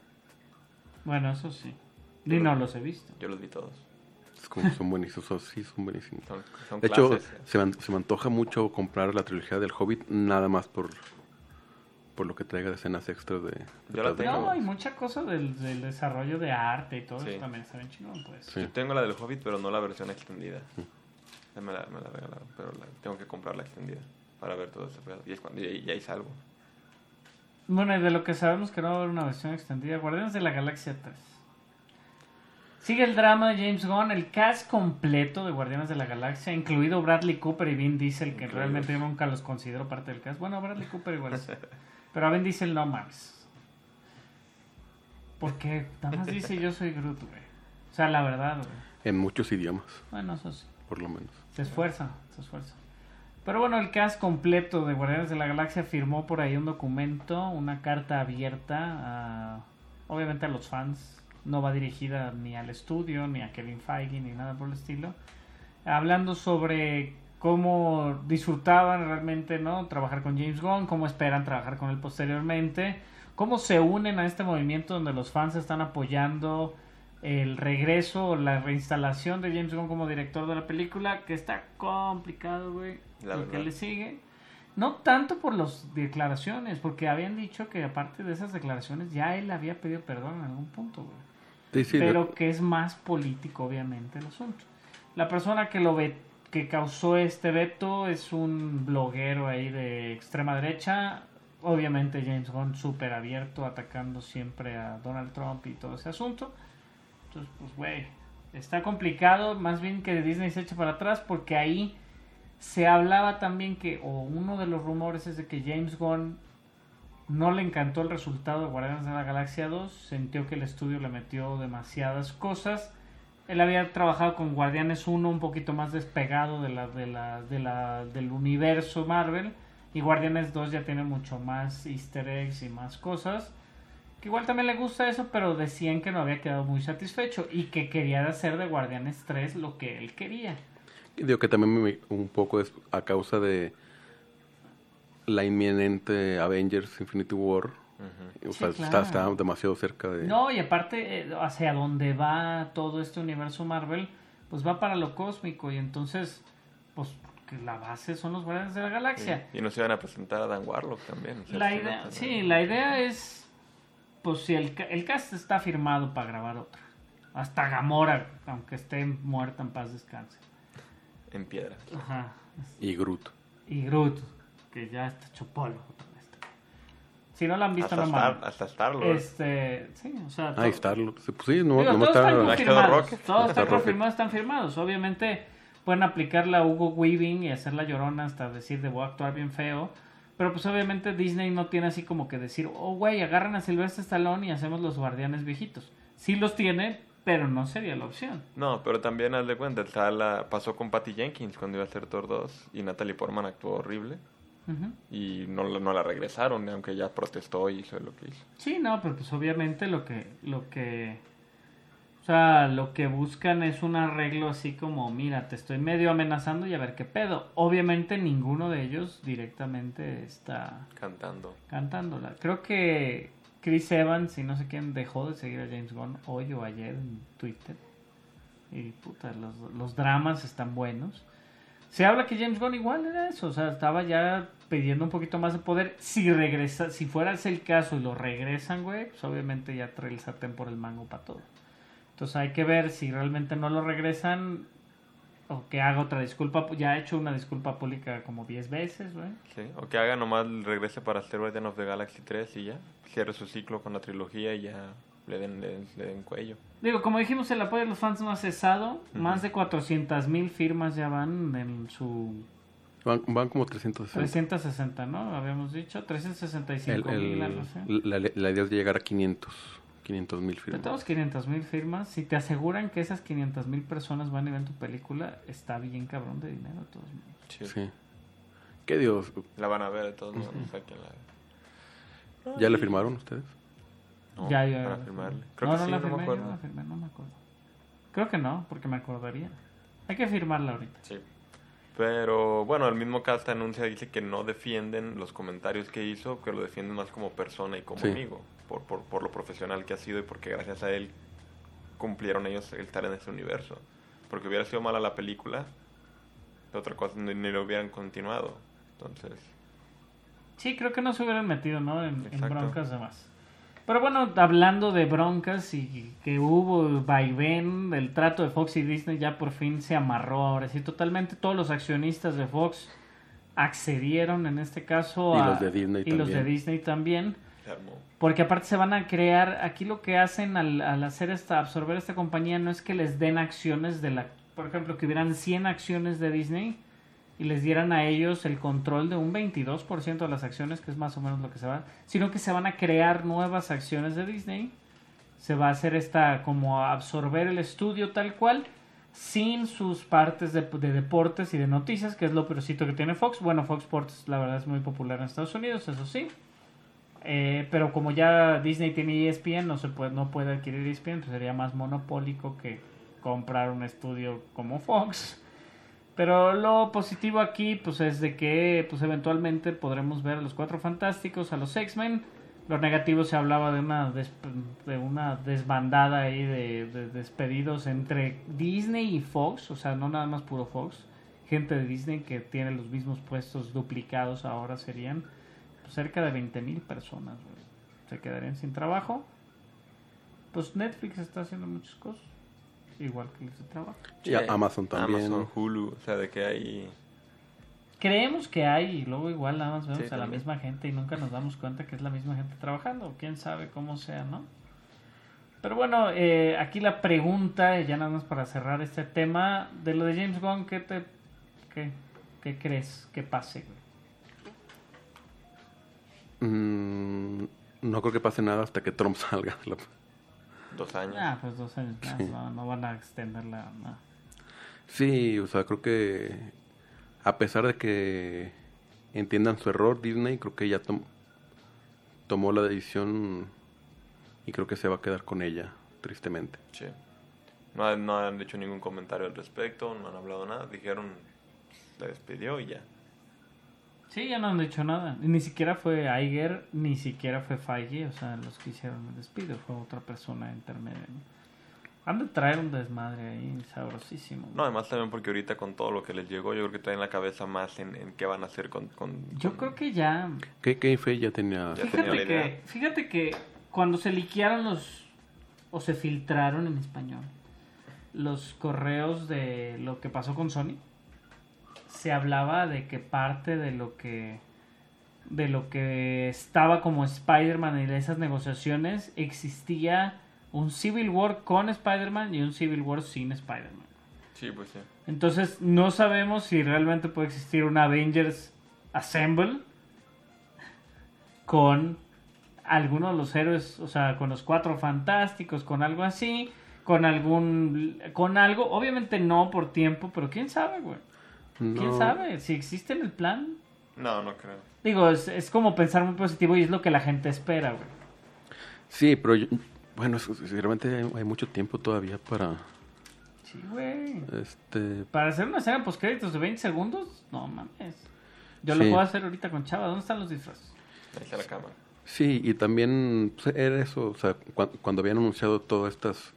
Bueno, eso sí. Ni no los he visto. Yo los vi todos. es como- son buenísimos, sí, son buenísimos. Son, son De hecho, clases. se me, se me antoja mucho comprar la trilogía del Hobbit, nada más por, por lo que traiga de escenas extras de... de Yo la tengo. No, hay mucha cosa del, del desarrollo de arte y todo Sí. eso también está bien chingón, pues. Sí. Yo tengo la del Hobbit, pero no la versión extendida. Ya me la, me la regalaron, pero la, tengo que comprar la extendida para ver todo ese pedo. Y es cuando y, y ahí salgo. Bueno, y de lo que sabemos que no va a haber una versión extendida, Guardianes de la Galaxia 3. Sigue el drama de James Gunn, el cast completo de Guardianes de la Galaxia, incluido Bradley Cooper y Vin Diesel, que realmente yo nunca los considero parte del cast. Bueno, Bradley Cooper igual sí. Pero a Vin Diesel no más. Porque nada más dice yo soy Groot, güey. O sea, la verdad, güey. En muchos idiomas, Bueno, eso sí. por lo menos. Se esfuerza, se esfuerza. Pero bueno, el cast completo de Guardianes de la Galaxia firmó por ahí un documento, una carta abierta obviamente a los fans. No va dirigida ni al estudio, ni a Kevin Feige, ni nada por el estilo. Hablando sobre cómo disfrutaban realmente, ¿no? Trabajar con James Gunn, cómo esperan trabajar con él posteriormente, cómo se unen a este movimiento donde los fans están apoyando el regreso la reinstalación de James Gunn como director de la película, que está complicado, güey, La lo que le sigue. No tanto por las declaraciones, porque habían dicho que aparte de esas declaraciones ya él había pedido perdón en algún punto, güey. Sí, sí, pero que es más político, obviamente, el asunto. La persona que lo ve, que causó este veto es un bloguero ahí de extrema derecha. Obviamente James Gunn súper abierto, atacando siempre a Donald Trump y todo ese asunto. Entonces, pues, güey, está complicado, más bien que Disney se eche para atrás, porque ahí se hablaba también que, o uno de los rumores es de que James Gunn no le encantó el resultado de Guardianes de la Galaxia 2, sintió que el estudio le metió demasiadas cosas Él había trabajado con Guardianes 1 un poquito más despegado de la, de la, de la, del universo Marvel. Y Guardianes 2 ya tiene mucho más easter eggs y más cosas. Que igual también le gusta eso, pero decían que no había quedado muy satisfecho. Y que quería hacer de Guardianes 3 lo que él quería. Digo que también me- un poco es a causa de la inminente Avengers Infinity War. O Sí, sea, claro. está, está demasiado cerca de... No, y aparte, eh, hacia donde va todo este universo Marvel, pues va para lo cósmico. Y entonces, pues que la base son los Guardianes de la Galaxia. Y nos iban a presentar a Dan Warlock también. o sea, La sí, idea, no, sí, la idea es, pues si el, el cast está firmado para grabar otra. Hasta Gamora, aunque esté muerta en paz descanse. En piedra. Ajá. Y Groot. Y Groot, que ya está vez. Si no la han visto, Hasta, no Star, hasta Star-Lord. Este, sí, o sea, to- está. Pues sí, no, Digo, no todos está... están confirmados. Todos Está están Rocket. confirmados, están firmados. Obviamente pueden aplicar la Hugo Weaving y hacer la llorona hasta decir de voy a actuar bien feo. Pero pues obviamente Disney no tiene así como que decir, oh güey, agarran a Sylvester Stallone y hacemos los guardianes viejitos. Sí los tiene, pero no sería la opción. No, pero también haz de cuenta, está la, pasó con Patty Jenkins cuando iba a hacer Thor 2 y Natalie Portman actuó horrible y no, la- no la regresaron, aunque ella protestó y hizo lo que hizo. Sí, no, pero pues obviamente lo que, lo que, o sea, lo que buscan es un arreglo así como, mira, te estoy medio amenazando y a ver qué pedo. Obviamente ninguno de ellos directamente está Cantando. cantándola. Creo que Chris Evans y no sé quién dejó de seguir a James Gunn hoy o ayer en Twitter. Y puta, los, los dramas están buenos. Se habla que James Gunn igual era eso, o sea, estaba ya pidiendo un poquito más de poder. Si regresa, si fuera ese el caso y lo regresan, güey, pues obviamente ya trae el sartén por el mango para todo. Entonces hay que ver si realmente no lo regresan o que haga otra disculpa. Ya ha hecho una disculpa pública como 10 veces, güey. Sí, o que haga nomás el regrese para hacer Guardian of the Galaxy 3 y ya. Cierre su ciclo con la trilogía y ya le den, le, den- le den cuello. Digo, como dijimos, el apoyo de los fans no ha cesado. Más de 400 mil firmas ya van en su Van, van como 360. 360, ¿no? Habíamos dicho, El- 365 el- mil, la, la idea es llegar a 500. 500 mil De firmas. todos 500 mil firmas, si te aseguran que esas 500 mil personas van a ver tu película, está bien cabrón de dinero de todos modos. Sí. Sí. ¿Qué Dios? La van a ver de todos modos. o sea, que la- ¿Ya le firmaron ustedes? No, ya, ya. Para ya. firmarle. Creo no, que no sí, la no me firmé, yo acuerdo. no la firmé, no me acuerdo. Creo que no, porque me acordaría. Hay que firmarla ahorita. Sí. Pero bueno, el mismo cast anuncia, dice que no defienden los comentarios que hizo, que lo defienden más como persona y como Sí. amigo, por, por, por lo profesional que ha sido y porque gracias a él cumplieron ellos el estar en ese universo. Porque hubiera sido mala la película, otra cosa ni, ni lo hubieran continuado. Entonces, Sí, creo que no se hubieran metido, ¿no? En, en broncas de más. Pero bueno, hablando de broncas y que hubo vaivén, el trato de Fox y Disney ya por fin se amarró ahora sí totalmente. Todos los accionistas de Fox accedieron en este caso Y a- los de Disney y los de. Disney también. Porque aparte se van a crear, aquí lo que hacen al, al hacer esta, absorber esta compañía no es que les den acciones de la, por ejemplo, que hubieran 100 acciones de Disney y les dieran a ellos el control de un 22% de las acciones, que es más o menos lo que se va, sino que se van a crear nuevas acciones de Disney. Se va a hacer esta, como absorber el estudio tal cual, sin sus partes de, de deportes y de noticias, que es lo peorcito que tiene Fox. Bueno, Fox Sports la verdad es muy popular en Estados Unidos, eso sí. Eh, pero como ya Disney tiene ESPN, no se puede, no puede adquirir ESPN, pues sería más monopólico que comprar un estudio como Fox. Pero lo positivo aquí, pues es de que, pues eventualmente podremos ver a los Cuatro Fantásticos, a los X-Men. Lo negativo se hablaba de una de una desbandada ahí de, de despedidos entre Disney y Fox, o sea, no nada más puro Fox. Gente de Disney que tiene los mismos puestos duplicados ahora serían pues, cerca de 20 mil personas, güey. Se quedarían sin trabajo. Pues Netflix está haciendo muchas cosas, igual que los de trabajo. Y a- Amazon también. Amazon. Hulu, o sea, de que hay... Creemos que hay y luego igual nada más vemos Sí, a la misma gente y nunca nos damos cuenta que es la misma gente trabajando. Quién sabe cómo sea, ¿no? Pero bueno, eh, aquí la pregunta, ya nada más para cerrar este tema, de lo de James Gunn, ¿qué, te, qué, qué crees que pase? Mm, no creo que pase nada hasta que Trump salga. de la- Dos años. Ah, pues dos años más, Sí. no, no van a extenderla. No. Sí, o sea, creo que a pesar de que entiendan su error, Disney creo que ya tom- tomó la decisión y creo que se va a quedar con ella, tristemente. Sí. No, han- no han hecho ningún comentario al respecto, no han hablado nada. Dijeron, se despidió y ya. Sí, ya no han dicho nada. Ni siquiera fue Iger, ni siquiera fue Feige, o sea, los que hicieron el despido. Fue otra persona intermedia. ¿no? Han de traer un desmadre ahí sabrosísimo. No, además también porque ahorita con todo lo que les llegó, yo creo que traen la cabeza más en, en qué van a hacer con... con- Yo con- creo que ya. ¿Qué, qué fe ya tenía? Ya tenía Fíjate idea. que, fíjate que cuando se liquearon los. o se filtraron en español los correos de lo que pasó con Sony, se hablaba de que parte de lo que. de lo que estaba como Spider-Man en esas negociaciones existía un Civil War con Spider-Man y un Civil War sin Spider-Man. Sí, pues sí. Entonces no sabemos si realmente puede existir un Avengers Assemble con alguno de los héroes, o sea, con los cuatro fantásticos, con algo así, con algún, con algo, obviamente no por tiempo, pero quién sabe, güey. ¿Quién sabe? Si existe en el plan. No, no creo. Digo, es, es como pensar muy positivo y es lo que la gente espera, güey. Sí, pero yo- bueno, realmente hay, hay mucho tiempo todavía para Sí, güey. este Para hacer una escena post créditos de 20 segundos, no mames. Yo Sí. lo puedo hacer ahorita con Chava. ¿Dónde están los disfraces? Ahí está la cámara. Sí, y también pues, era eso, o sea, cua- cuando habían anunciado todas estas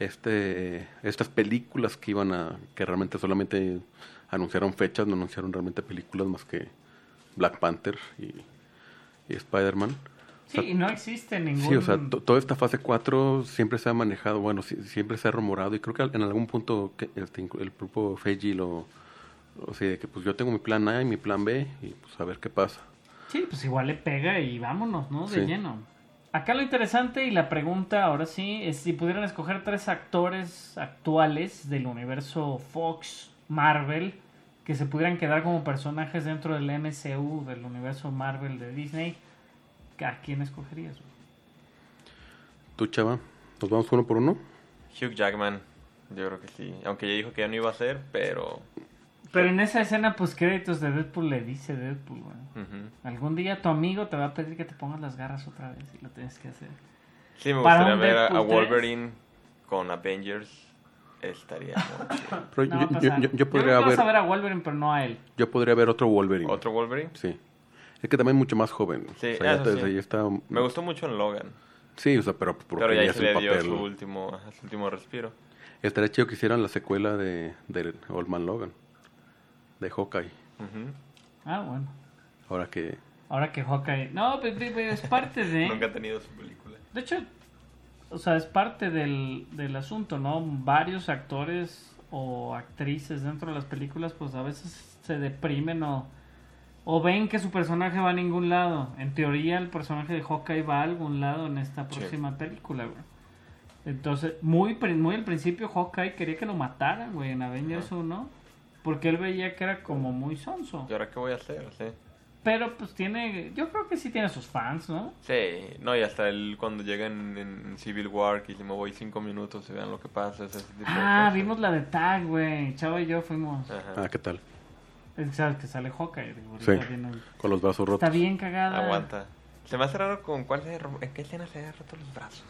este estas películas que iban a que realmente solamente anunciaron fechas, no anunciaron realmente películas más que Black Panther y, y Spider-Man. Sí, y no existe ningún... Sí, o sea, to- toda esta fase 4 siempre se ha manejado, bueno, sí- siempre se ha rumorado y creo que en algún punto que este, el grupo Feiji lo, o sea, de que pues yo tengo mi plan A y mi plan B y pues a ver qué pasa. Sí, pues igual le pega y vámonos, ¿no? De Sí. lleno. Acá lo interesante y la pregunta ahora sí es si pudieran escoger tres actores actuales del universo Fox, Marvel, que se pudieran quedar como personajes dentro del MCU, del universo Marvel de Disney, ¿a quién escogerías? ¿Tú, chava? ¿Nos vamos uno por uno? Hugh Jackman, yo creo que sí. Aunque ya dijo que ya no iba a hacer, pero... Pero en esa escena, pues créditos de Deadpool le dice Deadpool, güey. ujú. Algún día tu amigo te va a pedir que te pongas las garras otra vez y lo tienes que hacer. Sí, me Para gustaría ver a, a Deadpool 3. Wolverine con Avengers. Estaría muy chido. Pero No va yo, a yo- pasar. yo- yo creo podría que vas ver, a ver a Wolverine, pero no a él. yo podría ver otro Wolverine. ¿Otro Wolverine? Sí. Es que también mucho más joven. Sí, O sea, ya eso te- sí. ya está, Me gustó mucho en Logan. Sí, o sea, pero porque Pero ya ahí ya se es el le dio papel. su último, su último respiro. Estaría chido que hicieran la secuela de, de Old Man Logan. De Hawkeye. Ujú. Ah, bueno. Ahora que... Ahora que Hawkeye... No, pero, pero es parte de... Nunca ha tenido su película. De hecho, o sea, es parte del, del asunto, ¿no? Varios actores o actrices dentro de las películas, pues a veces se deprimen o, o ven que su personaje va a ningún lado. En teoría, el personaje de Hawkeye va a algún lado en esta Sí. próxima película, güey. Entonces, muy, muy al principio, Hawkeye quería que lo mataran, güey, en Avengers 1. Porque él veía que era como muy sonso. ¿Y ahora qué voy a hacer? Sí. Pero pues tiene, yo creo que sí tiene sus fans, ¿no? Sí, no, y hasta el cuando llega en, en Civil War, que me voy cinco minutos y vean lo que pasa, ese tipo de Ah, cosas. vimos la de Tag, güey. Chavo y yo fuimos. Ajá. Ah, ¿qué tal? Es que sabes que sale Hawkeye. digo, Sí. viene- Con los brazos rotos. Está bien cagada. Aguanta. Se me hace raro con cuál se en qué escena se ha roto los brazos.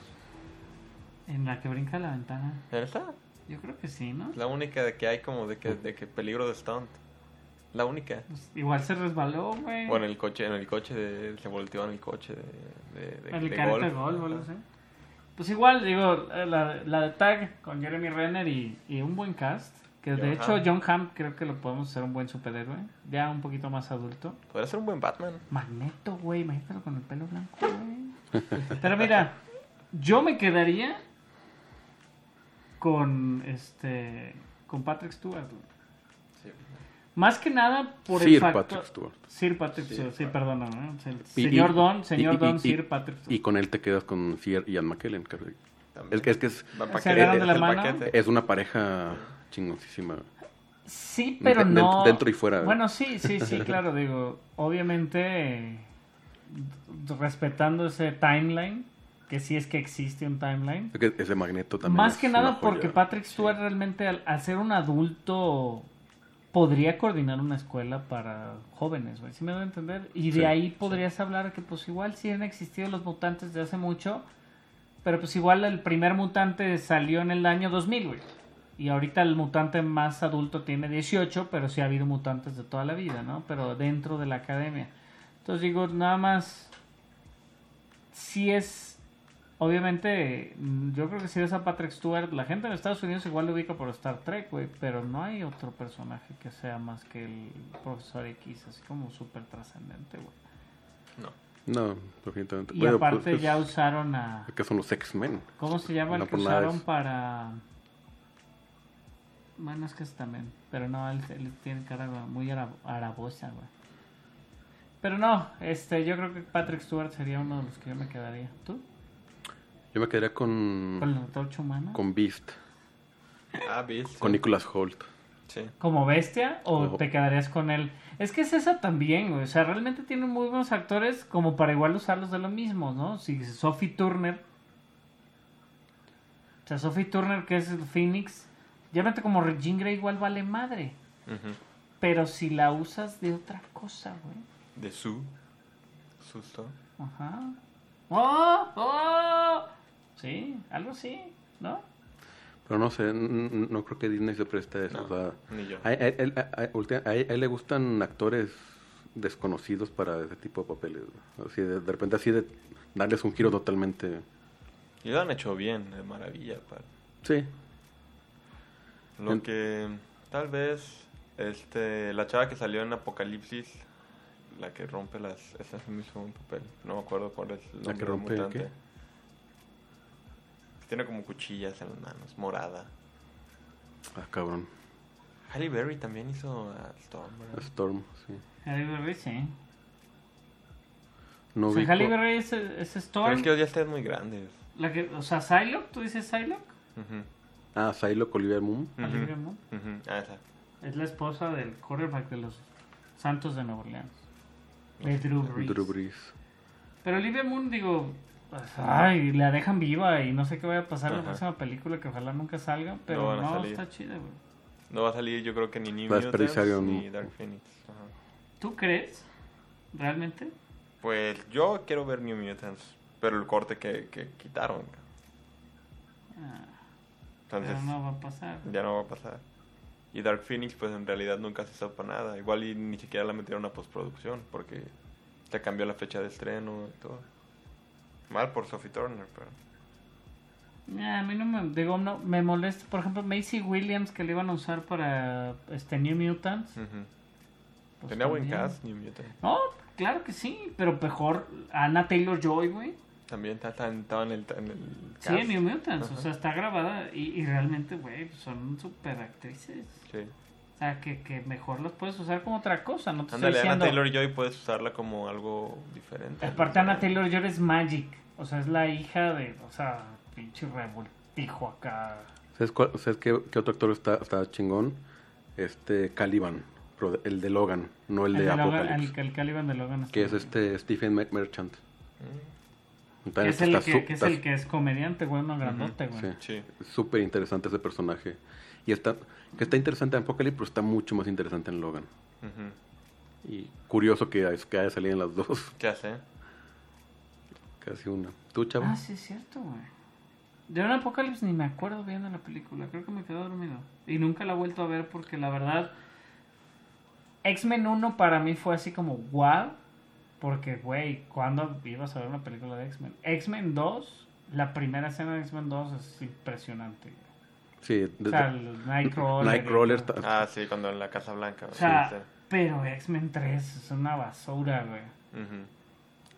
En la que brinca la ventana. ¿En esta? Yo creo que sí, ¿no? La única de que hay como de que, de que peligro de stunt. La única. Pues, igual se resbaló, güey. O en el coche, en el coche de, se volteó en el coche de, de, el de carrito de golf. golf, o algo Ajá. así. Pues igual, digo, eh, la, la de Tag con Jeremy Renner y, y un buen cast. Que de hecho, Hamm. John Hamm creo que lo podemos hacer un buen superhéroe. Ya un poquito más adulto. Podría ser un buen Batman. Magneto, güey, imagínatelo con el pelo blanco, güey. Pero mira, yo me quedaría con este con Patrick Stewart. güey. Más que nada por el Sir factor Patrick Stewart. Sir Patrick Stewart, sí, perdóname. ¿no? El Y- señor y- Don, señor y- y- Don y- Sir Patrick Y Stewart. con él te quedas con Sir Ian McKellen. que También. Es que es, que es, Se agarran de la el mano. es una pareja chingoncísima. Sí, pero De- no. dentro- y fuera. Bueno, sí, sí, sí, claro, digo, obviamente eh, respetando ese timeline, que sí es que existe un timeline. Es que ese magneto también. Más que nada porque Patrick Stewart realmente al, al ser un adulto podría coordinar una escuela para jóvenes, güey, ¿sí me doy a entender? Y de Sí, ahí podrías hablar que pues igual sí han existido los mutantes de hace mucho, pero pues igual el primer mutante salió en el año 2000, güey. Y ahorita el mutante más adulto tiene 18, pero sí ha habido mutantes de toda la vida, ¿no? Pero dentro de la academia. Entonces digo, nada más si es obviamente mm, yo creo que si ves a Patrick Stewart la gente en Estados Unidos igual lo ubica por Star Trek güey pero no hay otro personaje que sea más que el profesor X así como súper trascendente güey No. No, definitivamente. y Bueno, aparte pues, ya es- usaron a que son los X-Men. ¿cómo se llama No el que usaron es- para bueno es que es también pero no él, él tiene cara muy ara- arabosa güey pero no este yo creo que Patrick Stewart sería uno de los que yo me quedaría tú Yo me quedaría con, con la antorcha humana con Beast, Ah, Beast. con Nicholas Holt. Sí. como bestia o te quedarías con él? Es que es esa también, güey. O sea, realmente tienen muy buenos actores como para igual usarlos de lo mismo, ¿no? Si Sophie Turner. O sea, Sophie Turner, que es el Phoenix. Llámate como Regine Grey, igual vale madre. Ujú. Pero si la usas de otra cosa, güey. De Sue. Susto. Ajá. ¡Oh! ¡Oh! Sí, algo así, ¿no? Pero no sé, no creo que Disney se preste a eso. No, o sea, ni yo. a, él, a- a- ulti- a él- a él le gustan actores desconocidos para ese tipo de papeles. ¿no? Así de, de repente así de darles un giro totalmente... Y lo han hecho bien, de maravilla. Para... Sí, Lo En- que tal vez este la chava que salió en Apocalipsis, la que rompe las esa me hizo un papel, no me acuerdo cuál es el ¿La nombre que rompe mutante. qué? Tiene como cuchillas en las manos, morada. ah, cabrón. Halle Berry también hizo a Storm, ¿verdad? Storm, sí. Halle Berry, sí. No o sea, ubico- Halle Berry es, es Pero Storm. es que ya están muy grandes. La que, o sea, Psylocke, ¿tú dices Psylocke? Ujú, Ah, Psylocke Olivia Moon. ujú, Olivia Munn. ujú. Ah, esa. Es la esposa del quarterback de los Santos de Nueva Orleans. De Drew Brees. Drew Brees. Pero Olivia Moon, digo, pues, ay, la dejan viva y no sé qué vaya a pasar en la Ajá. próxima película que ojalá nunca salga, pero no, está chida, güey. No va a salir yo creo que ni New Mutants ni Dark Phoenix. Ajá. ¿Tú crees? ¿Realmente? Pues yo quiero ver New Mutants, pero el corte que, que quitaron. Ah, Entonces pero no va a pasar. ya no va a pasar. Y Dark Phoenix pues en realidad nunca se para nada. Igual y ni siquiera la metieron a postproducción porque se cambió la fecha de estreno y todo. Mal por Sophie Turner, pero... Ah, a mí no me, digo, no, me molesta, por ejemplo, Macy Williams que le iban a usar para este New Mutants. Ujú. pues, Tenía buen cast New Mutants. No, claro que sí, pero mejor Anna Taylor Joy, güey. También está- está- estaba en el, en el Sí, cast. en New Mutants, o Ajá. sea, está grabada y, y realmente, güey, son super actrices. Sí. O sea, que, que mejor las puedes usar como otra cosa, no te Ándale, estoy diciendo... Taylor Joy puedes usarla como algo diferente. Aparte, Anna Taylor Joy es Magic, o sea, es la hija de, o sea, pinche revoltijo acá. ¿Sabes, cuál- sabes qué, qué otro actor está, está chingón? Este Caliban, el de Logan, no el, El de, de Logan, Apocalypse. el, el Caliban de Logan. Que es este Stephen Mer- Merchant. Mm, es el está que, es está el que es comediante, güey, uno grandote, güey. Sí. Súper interesante ese personaje. Y está, que está interesante en Apocalypse, pero está mucho más interesante en Logan. Y curioso que, es- que haya salido en las dos, ¿Qué hace? casi una. ¿Tú, chavo? Ah, sí, es cierto, güey. De un Apocalipsis ni me acuerdo bien de la película. Creo que me quedé dormido. Y nunca la he vuelto a ver porque la verdad. X-Men 1 para mí fue así como wow. Porque, güey, ¿cuándo ibas a ver una película de X-Men? X-Men 2, la primera escena de X-Men 2 es impresionante. güey. Sí, O sea, el Nightcrawler. Y Ah, sí, cuando en la Casa Blanca. O sea, sí, pero X-Men 3 es una basura, güey.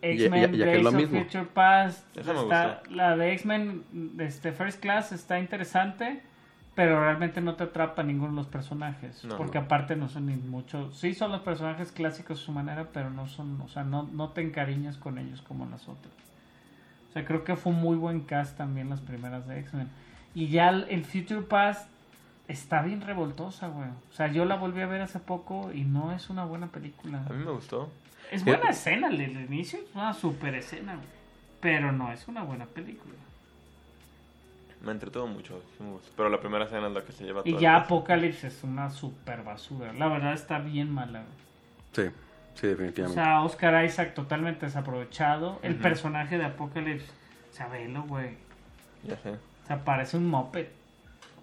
X-Men Days of mismo. Future Past. Está- la de X-Men este, First Class está interesante, pero realmente no te atrapa ninguno de los personajes. No, porque no. aparte no son ni mucho. Sí son los personajes clásicos a su manera, pero no son. O sea, no, no te encariñas con ellos como las otras. O sea, creo que fue un muy buen cast también las primeras de X-Men. Y ya el, el Future Past está bien revoltosa, güey. O sea, yo la volví a ver hace poco y no es una buena película. A mí me gustó. Es buena escena el del inicio, es una super escena, güey. pero no es una buena película. Me entretuvo mucho, sí me gustó. Pero la primera escena es la que se lleva Y todo ya el- Apocalypse es una super basura. La verdad está bien mala. güey. Sí, sí, O definitivamente. sea, Oscar Isaac totalmente desaprovechado. El personaje de Apocalypse, o sea, velo, güey. Ya sé. O sea, parece un moped.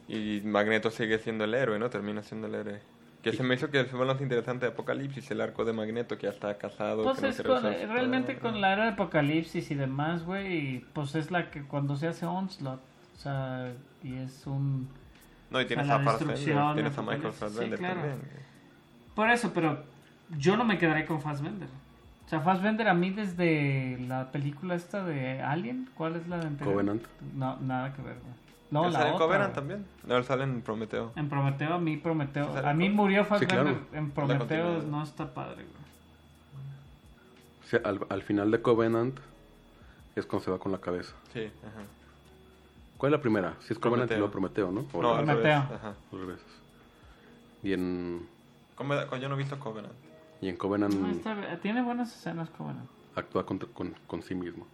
Y Magneto sigue siendo el héroe, ¿no? Termina siendo el héroe. Que se me hizo que fue lo más interesante de Apocalipsis, el arco de Magneto, que ya está casado. Pues que es con- realmente con la era de Apocalipsis y demás, güey, pues es la que cuando se hace Onslaught, o sea, y es un... No, y tienes a a, la Fassbender, tienes a Michael sí, Fassbender claro. también. Por eso, pero yo no me quedaré con Fassbender. O sea, Fassbender a mí desde la película esta de Alien, ¿cuál es la de anterior? Covenant. No, nada que ver, güey. No, ¿Él la sale en otra, Covenant güey. también? No, él sale en Prometeo. En Prometeo, a mí Prometeo. ¿Sí sale A mí en murió Fassbender claro. en Prometeo, no está padre, güey. O sea, al, al final de Covenant es cuando se va con la cabeza. Sí, ajá. ¿Cuál es la primera? Si es Covenant y Prometeo. luego Prometeo, ¿no? O No, Prometeo. Ajá. Y en, ¿Cómo- cómo yo no he visto Covenant. Y en Covenant No, está- tiene buenas escenas Covenant. actúa con, con, con sí mismo.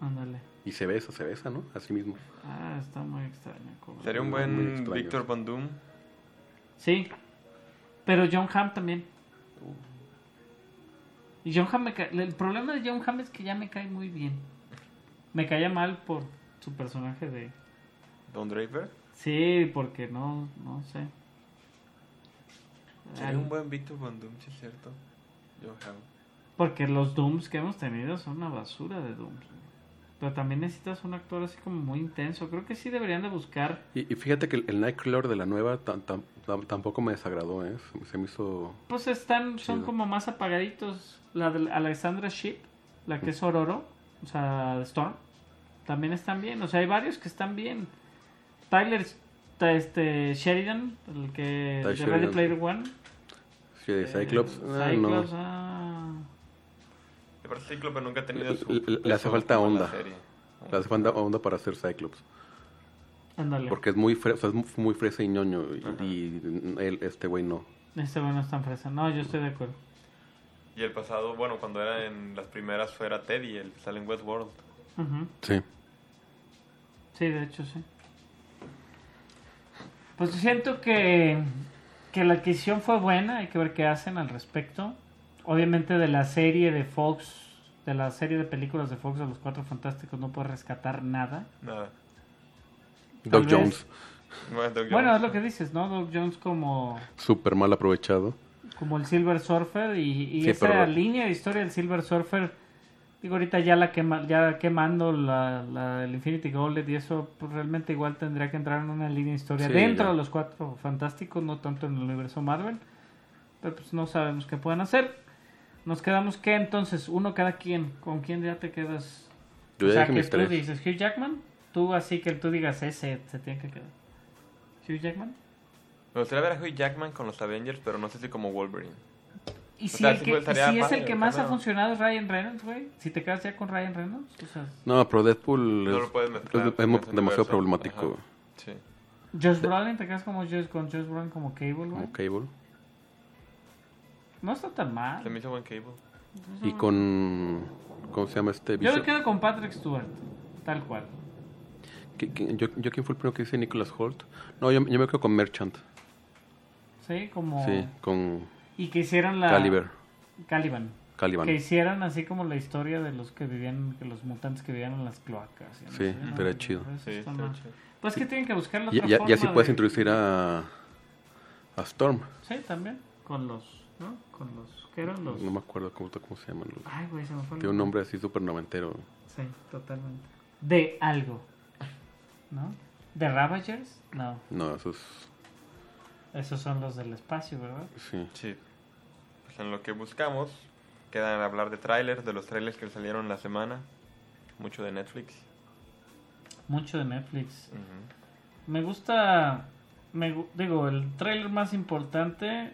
Ándale. Y se besa, se besa, ¿no? A sí mismo. Ah, está muy extraño. Covenant. Sería un buen Von Doom. Sí. Pero John Hamm también. Y John Hamm me cae- El problema de John Hamm es que ya me cae muy bien. Me caía mal por su personaje de... Don Draper. Sí, porque no, no sé. Sería un buen Victor Von Doom, sí es cierto. Yo Hamm. Porque los Dooms que hemos tenido son una basura de Dooms. Pero también necesitas un actor así como muy intenso. Creo que sí deberían de buscar. Y, y fíjate que el, el Nightcrawler de la nueva tan- tan- tam- tampoco me desagradó, ¿eh? Se, se me hizo... Pues están, son Chido. como más apagaditos. La de Alexandra Ship, la que es Ororo, o sea, Storm, también están bien. O sea, hay varios que están bien. Tyler este, Sheridan, el que Ty de Ready Sheridan. Player One. Sí, de Cyclops. Eh, ah, Cyclops, no. ah. Cíclope nunca ha tenido Le- su. le- hace falta onda. serie. Le hace falta onda para hacer Cyclops. Ándale. Porque es muy, fre- o sea, es mu- muy fresa y ñoño. y- Ajá. Y, él, este güey no. Este bueno no es tan fresa. No, yo estoy de acuerdo. Y el pasado, bueno, cuando era en las primeras fue era Teddy, el que sale en Westworld. Sí. Sí, de hecho sí. Pues siento que, que la adquisición fue buena, hay que ver qué hacen al respecto. Obviamente de la serie de Fox, de la serie de películas de Fox de los Cuatro Fantásticos no puedes rescatar nada. Nada. Doc vez. Jones, Bueno, Doc Bueno, Jones. es lo que dices, ¿no? Doc Jones como, súper mal aprovechado. como el Silver Surfer y, y Sí, esa pero- línea de historia del Silver Surfer, digo ahorita ya la quema, ya quemando la, la- el Infinity Gauntlet y eso, pues realmente igual tendría que entrar en una línea de historia Sí, dentro ya. de los cuatro fantásticos, no tanto en el universo Marvel, pero pues no sabemos qué pueden hacer. Nos quedamos que entonces, uno cada quien, ¿con quién ya te quedas? Yo o sea, que mis tú tres. dices Hugh Jackman, tú así que tú digas ese se tiene que quedar. Hugh Jackman. Me gustaría ver a Hugh Jackman con los Avengers, pero no sé si como Wolverine. Y O si, sea, el que, y estaría si es padre, el que más ha funcionado es Ryan Reynolds, güey. Si te quedas ya con Ryan Reynolds, o sea, No, pero Deadpool No es, lo puedes mezclar es- es con mu- ese demasiado universo. problemático Ajá. Sí. Josh Brolin, te quedas como Josh, con Josh Brolin como Cable, güey. como Cable. No está tan mal. Se me hizo buen cable. Y con... ¿Cómo se llama este? Yo me quedo con Patrick Stewart, tal cual. ¿Qui- qui- yo, ¿Yo quién fue el primero que dice Nicholas Holt? No, yo, yo me quedo con Merchant. Sí, como... Sí, con Y que hicieran la... Caliber. Caliban. Caliban. Que hicieran así como la historia de los que vivían, que los mutantes que vivían en las cloacas. y no Sí, ¿no? estaría chido. Sí, está chido. Pues que tienen que buscar la Y, otra y- y forma así puedes de- introducir a, a Storm. Sí, también. Con los... ¿No? Con los... ¿Qué eran los...? No me acuerdo cómo, cómo se llaman. Los, Ay, güey, se me fue el tiene un nombre así súper noventero. Sí, totalmente. De algo. ¿No? ¿De Ravagers? No. No, eso es... Esos son los del espacio, ¿verdad? Sí. Sí. Pues en lo que buscamos, quedan hablar de trailers, de los trailers que salieron la semana. Mucho de Netflix. Mucho de Netflix. Me gusta. Me, digo, el trailer más importante,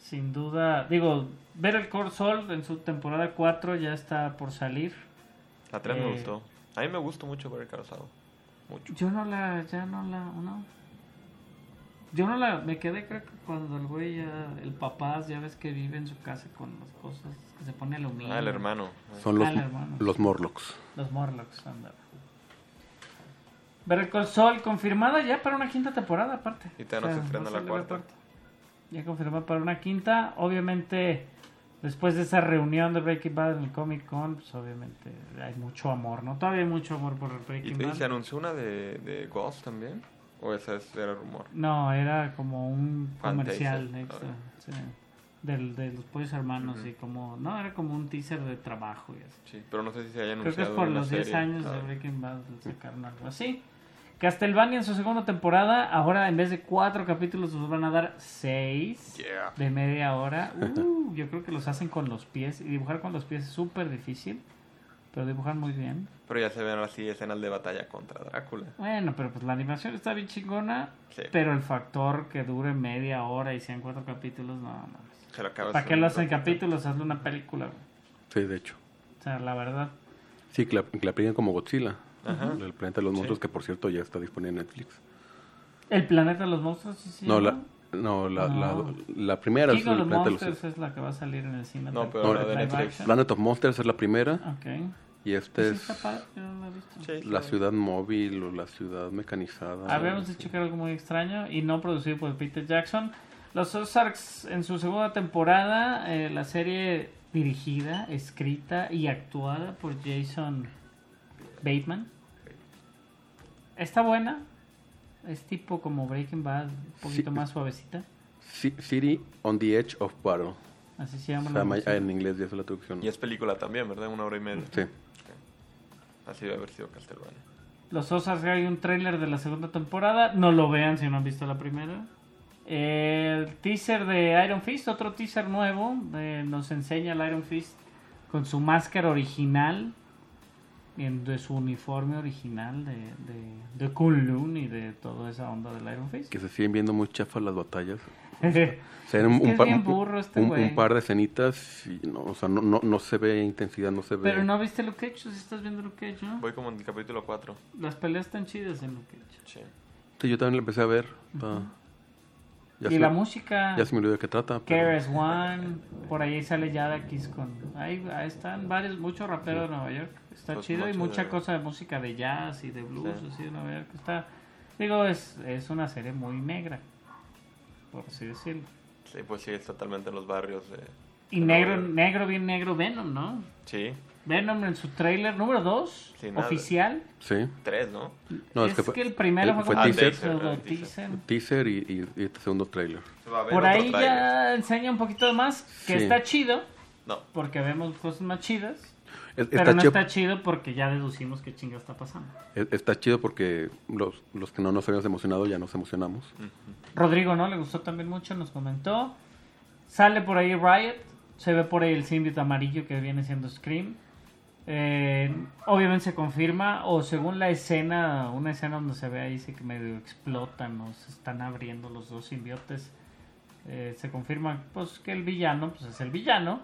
sin duda. Digo, ver el Core Sol en su temporada 4 ya está por salir. La 3 Eh. me gustó. A mí me gustó mucho ver el Saul. Mucho. Yo no la. Ya no la. No. Yo no la. Me quedé, creo que cuando el güey ya. El papá, ya ves que vive en su casa con las cosas. Que se pone aluminio. Ah, el hermano. Son los, Ah, el hermano. los Morlocks. Los Morlocks, anda. Call Saul confirmada ya para una quinta temporada, aparte. Y todavía no se estrena va a la cuarta. Ya confirmada para una quinta. Obviamente, después de esa reunión de Breaking Bad en el Comic Con, pues obviamente hay mucho amor, ¿no? Todavía hay mucho amor por ¿Y, Breaking y Bad. se anunció una de, de Ghost también? ¿O ese es- era rumor? No, era como un comercial teaser. extra. sí, del, de los pollos hermanos y como... No, era como un teaser de trabajo y así. Sí, pero no sé si se haya Creo que anunciado es por los 10 serie. años de Ah, Breaking Bad sacaron algo así. Castlevania en su segunda temporada, ahora en vez de cuatro capítulos nos van a dar seis Yeah. de media hora. Uh, yo creo que los hacen con los pies y dibujar con los pies es súper difícil, pero dibujan muy bien. Pero ya se ven así escenas de batalla contra Drácula. Bueno, pero pues la animación está bien chingona, Sí. pero el factor que dure media hora y sean cuatro capítulos, no, no. Se lo acabas ¿Para qué lo hacen capítulos? Hazle una película, güey. Sí, de hecho. O sea, la verdad. Sí, que la, que la apliquen como Godzilla. Ajá. El planeta de los Sí. monstruos, que por cierto ya está disponible en Netflix. ¿El planeta de los monstruos? ¿sí se No, la, no, la, No. la, la primera es King of el the planeta de los Monsters es la que va a salir en el cine. No, pero la live de Netflix. Planet of Monsters es la primera. Ok. Y esta Sí, es la ciudad móvil o la ciudad mecanizada. Habíamos dicho que era algo muy extraño y no producido por Peter Jackson. Los Ozarks en su segunda temporada, eh, la serie dirigida, escrita y actuada por Jason Bateman. Está buena. Es tipo como Breaking Bad, un poquito Sí. más suavecita. Ci- City on the Edge of Battle. Así se llama. La en inglés ya es la traducción. Y es película también, ¿verdad? Una hora y media. Sí. Así debe haber sido Castlevania. Los Ozarks hay un tráiler de la segunda temporada. No lo vean si no han visto la primera. El teaser de Iron Fist, otro teaser nuevo. de- nos enseña el Iron Fist con su máscara original. En, de su uniforme original de, de, de Kunlun y de toda esa onda del Iron Fist. Que se siguen viendo muy chafas las batallas. Pero O sea, un, que par, bien un- burro este un- güey. un par de escenitas y no, o sea, no, no, no se ve intensidad, no se ve. no viste Luke Cage, si estás viendo Luke Cage, ¿no? Voy como en el capítulo 4. Las peleas están chidas en Luke Cage. Sí. Sí, yo también la empecé a ver. está- ya, y se, la música... ya se me olvidó de qué trata. pero- KRS One, por ahí sale Yadakis con. Ahí, ahí están varios, mucho rapero de Nueva York. Está Pues chido y mucha de- cosa de música de jazz y de blues, Sí. así de Nueva York. Está, digo, es, es una serie muy negra, por así decirlo. Sí, pues sí, es totalmente en los barrios de... Y de negro, Nueva York. negro, bien negro, Venom, ¿no? Sí, Venom en su trailer número 2, Sí, nada. oficial. Sí. tres, ¿no? No, es es que fue, el primero el- fue, fue como un teaser. pseudo Ah, teaser. teaser. teaser y, y- y este segundo trailer. Se va a ver Por otro ahí tráiler. ya enseña un poquito más, que Sí. está chido, No, porque vemos cosas más chidas. Es- Pero está, no chido, está chido porque ya deducimos qué chinga está pasando. es- está chido porque los, los que no nos habíamos emocionado ya nos emocionamos. Rodrigo, ¿no? Le gustó también mucho, nos comentó. Sale por ahí Riot. Se ve por ahí el símbolo amarillo que viene siendo Scream. Eh, obviamente se confirma, o según la escena, una escena donde se ve ahí dice que medio explotan o se están abriendo los dos simbiotes. eh, se confirma pues que el villano pues es el villano.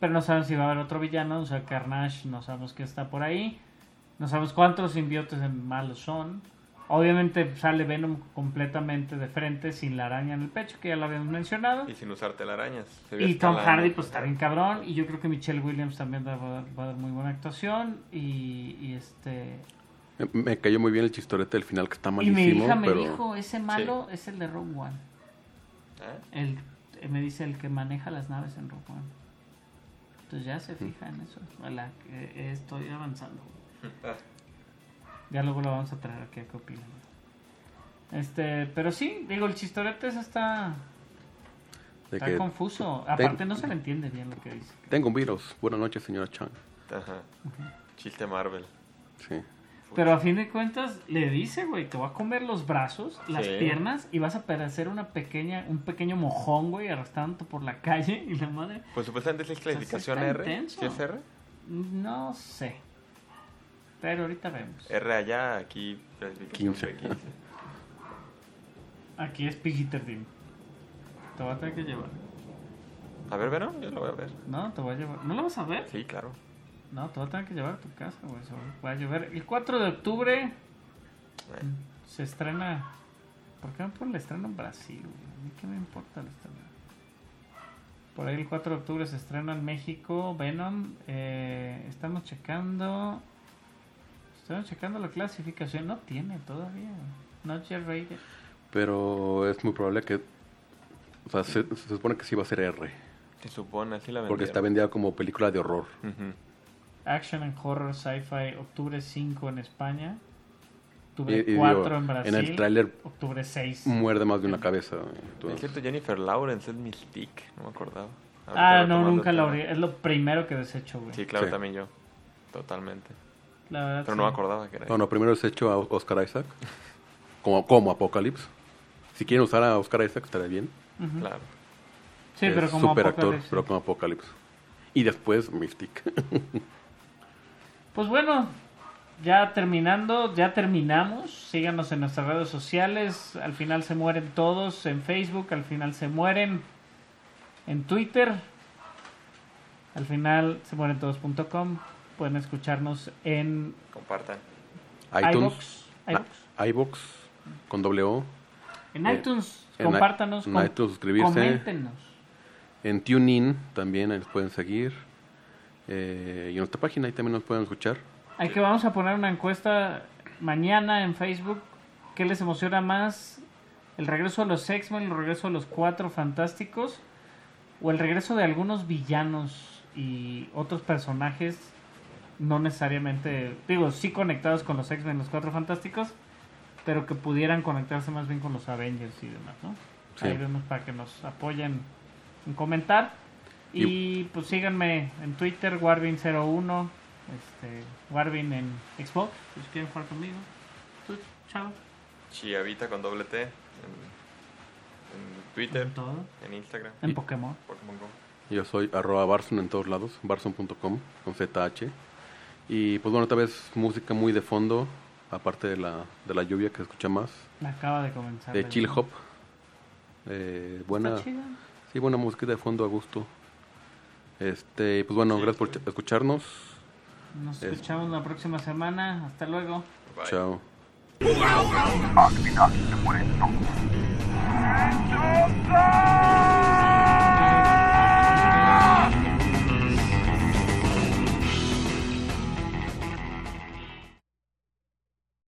Pero no sabemos si va a haber otro villano, o sea, Carnage, no sabemos qué está por ahí. No sabemos cuántos simbiotes malos son. Obviamente sale Venom completamente de frente, sin la araña en el pecho, que ya lo habíamos mencionado. y sin usar telarañas. Y Tom. Hardy, pues está bien cabrón. Y yo creo que Michelle Williams también va a dar, va a dar muy buena actuación. Y, y este. Me, me cayó muy bien el chistorete del final que está Y malísimo, mi hija me pero dijo: ese malo es el de Rogue One. ¿Eh? El, me dice el que maneja las naves en Rogue One. Entonces ya se fija en eso. Hola, que, eh, estoy avanzando. Ah, Ya luego lo vamos a traer aquí a qué opinan. Este, pero sí, digo, el chistorete ese está, está que confuso. Aparte no se le entiende bien lo que dice. tengo un virus. Buenas noches, señora Chan. Ajá. Chiste Marvel. Sí. Pero a fin de cuentas le dice, güey, te voy a comer los brazos, las Sí. piernas y vas a parecer una pequeña, un pequeño mojón, güey, arrastrándote por la calle y la madre. Pues supuestamente es clasificación está R. intenso. ¿Sí es R? No sé. Pero ahorita vemos. R allá, aquí clasificación 15. B15. Aquí es Piggy-13. Te voy a tener que llevar. A ver, Venom, yo lo voy a ver. No, te voy a llevar. ¿No lo vas a ver? Sí, claro. No, te voy a tener que llevar a tu casa, güey. se Va a llover. El 4 de octubre Bueno, se estrena ¿Por qué no ponen el estreno en Brasil? güey? ¿A mí qué me importa el estreno? Por ahí el 4 de octubre se estrena en México Venom. Eh, estamos checando. Estamos checando la clasificación. No tiene todavía. Yet rated. Pero es muy probable que. O sea, se, se supone que sí va a ser R. Se supone, así la Porque está vendieron. vendida como película de horror. Action and Horror Sci-Fi, octubre 5 en España. Octubre y digo, 4 en en Brasil. el tráiler Octubre 6. muerde más de una cabeza. Es entonces- cierto, Jennifer Lawrence es Mystique, no me acordaba. Ah, no, nunca la abrí. Es lo primero que desecho, güey. Sí, claro, Sí. también yo. Totalmente. La verdad, Pero sí. no me acordaba que era. No, no, primero es hecho a Oscar Isaac. Como, como Apocalypse. Si quieren usar a Oscar Isaac, estaría bien. Ujú. Claro. Sí, Es pero como super actor, Apocalypse, pero sí. como Apocalypse. Y después Mystic. Pues bueno, ya terminando, ya terminamos. Síganos en nuestras redes sociales. Al final se mueren todos en Facebook, al final se mueren en Twitter. Al final se mueren todos.com. Pueden escucharnos en Compartan. iTunes. iVoox. iVoox, con O. En Eh, iTunes, en compártanos. en com- iTunes, suscribirse. Coméntenos. En TuneIn también ahí nos pueden seguir. Eh, y en nuestra página ahí también nos pueden escuchar. Hay que vamos a poner una encuesta mañana en Facebook. ¿Qué les emociona más? ¿El regreso de los X-Men, el regreso de los Cuatro Fantásticos? ¿O el regreso de algunos villanos y otros personajes? No necesariamente, digo, sí conectados con los X-Men, los Cuatro Fantásticos, pero que pudieran conectarse más bien con los Avengers y demás, ¿no? Sí. Ahí vemos para que nos apoyen en comentar. Y, pues síganme en Twitter, Warvin01, este, Warvin en Xbox, si quieren jugar conmigo. Tú, chao. Chiavita con doble T. En, en Twitter, En todo. en Instagram. En Y- Pokémon. Pokémon Go. Yo soy arroba Barson en todos lados, barson.com con ZH. Y pues bueno, esta vez música muy de fondo, aparte de la, de la lluvia que se escucha más, Acaba de comenzar. de Chill Hop. Eh, buena, Está chida. sí, buena música de fondo a gusto. Este, pues bueno, Sí, gracias por escucharnos. Nos Es- escuchamos la próxima semana. Hasta luego. Bye. Chao.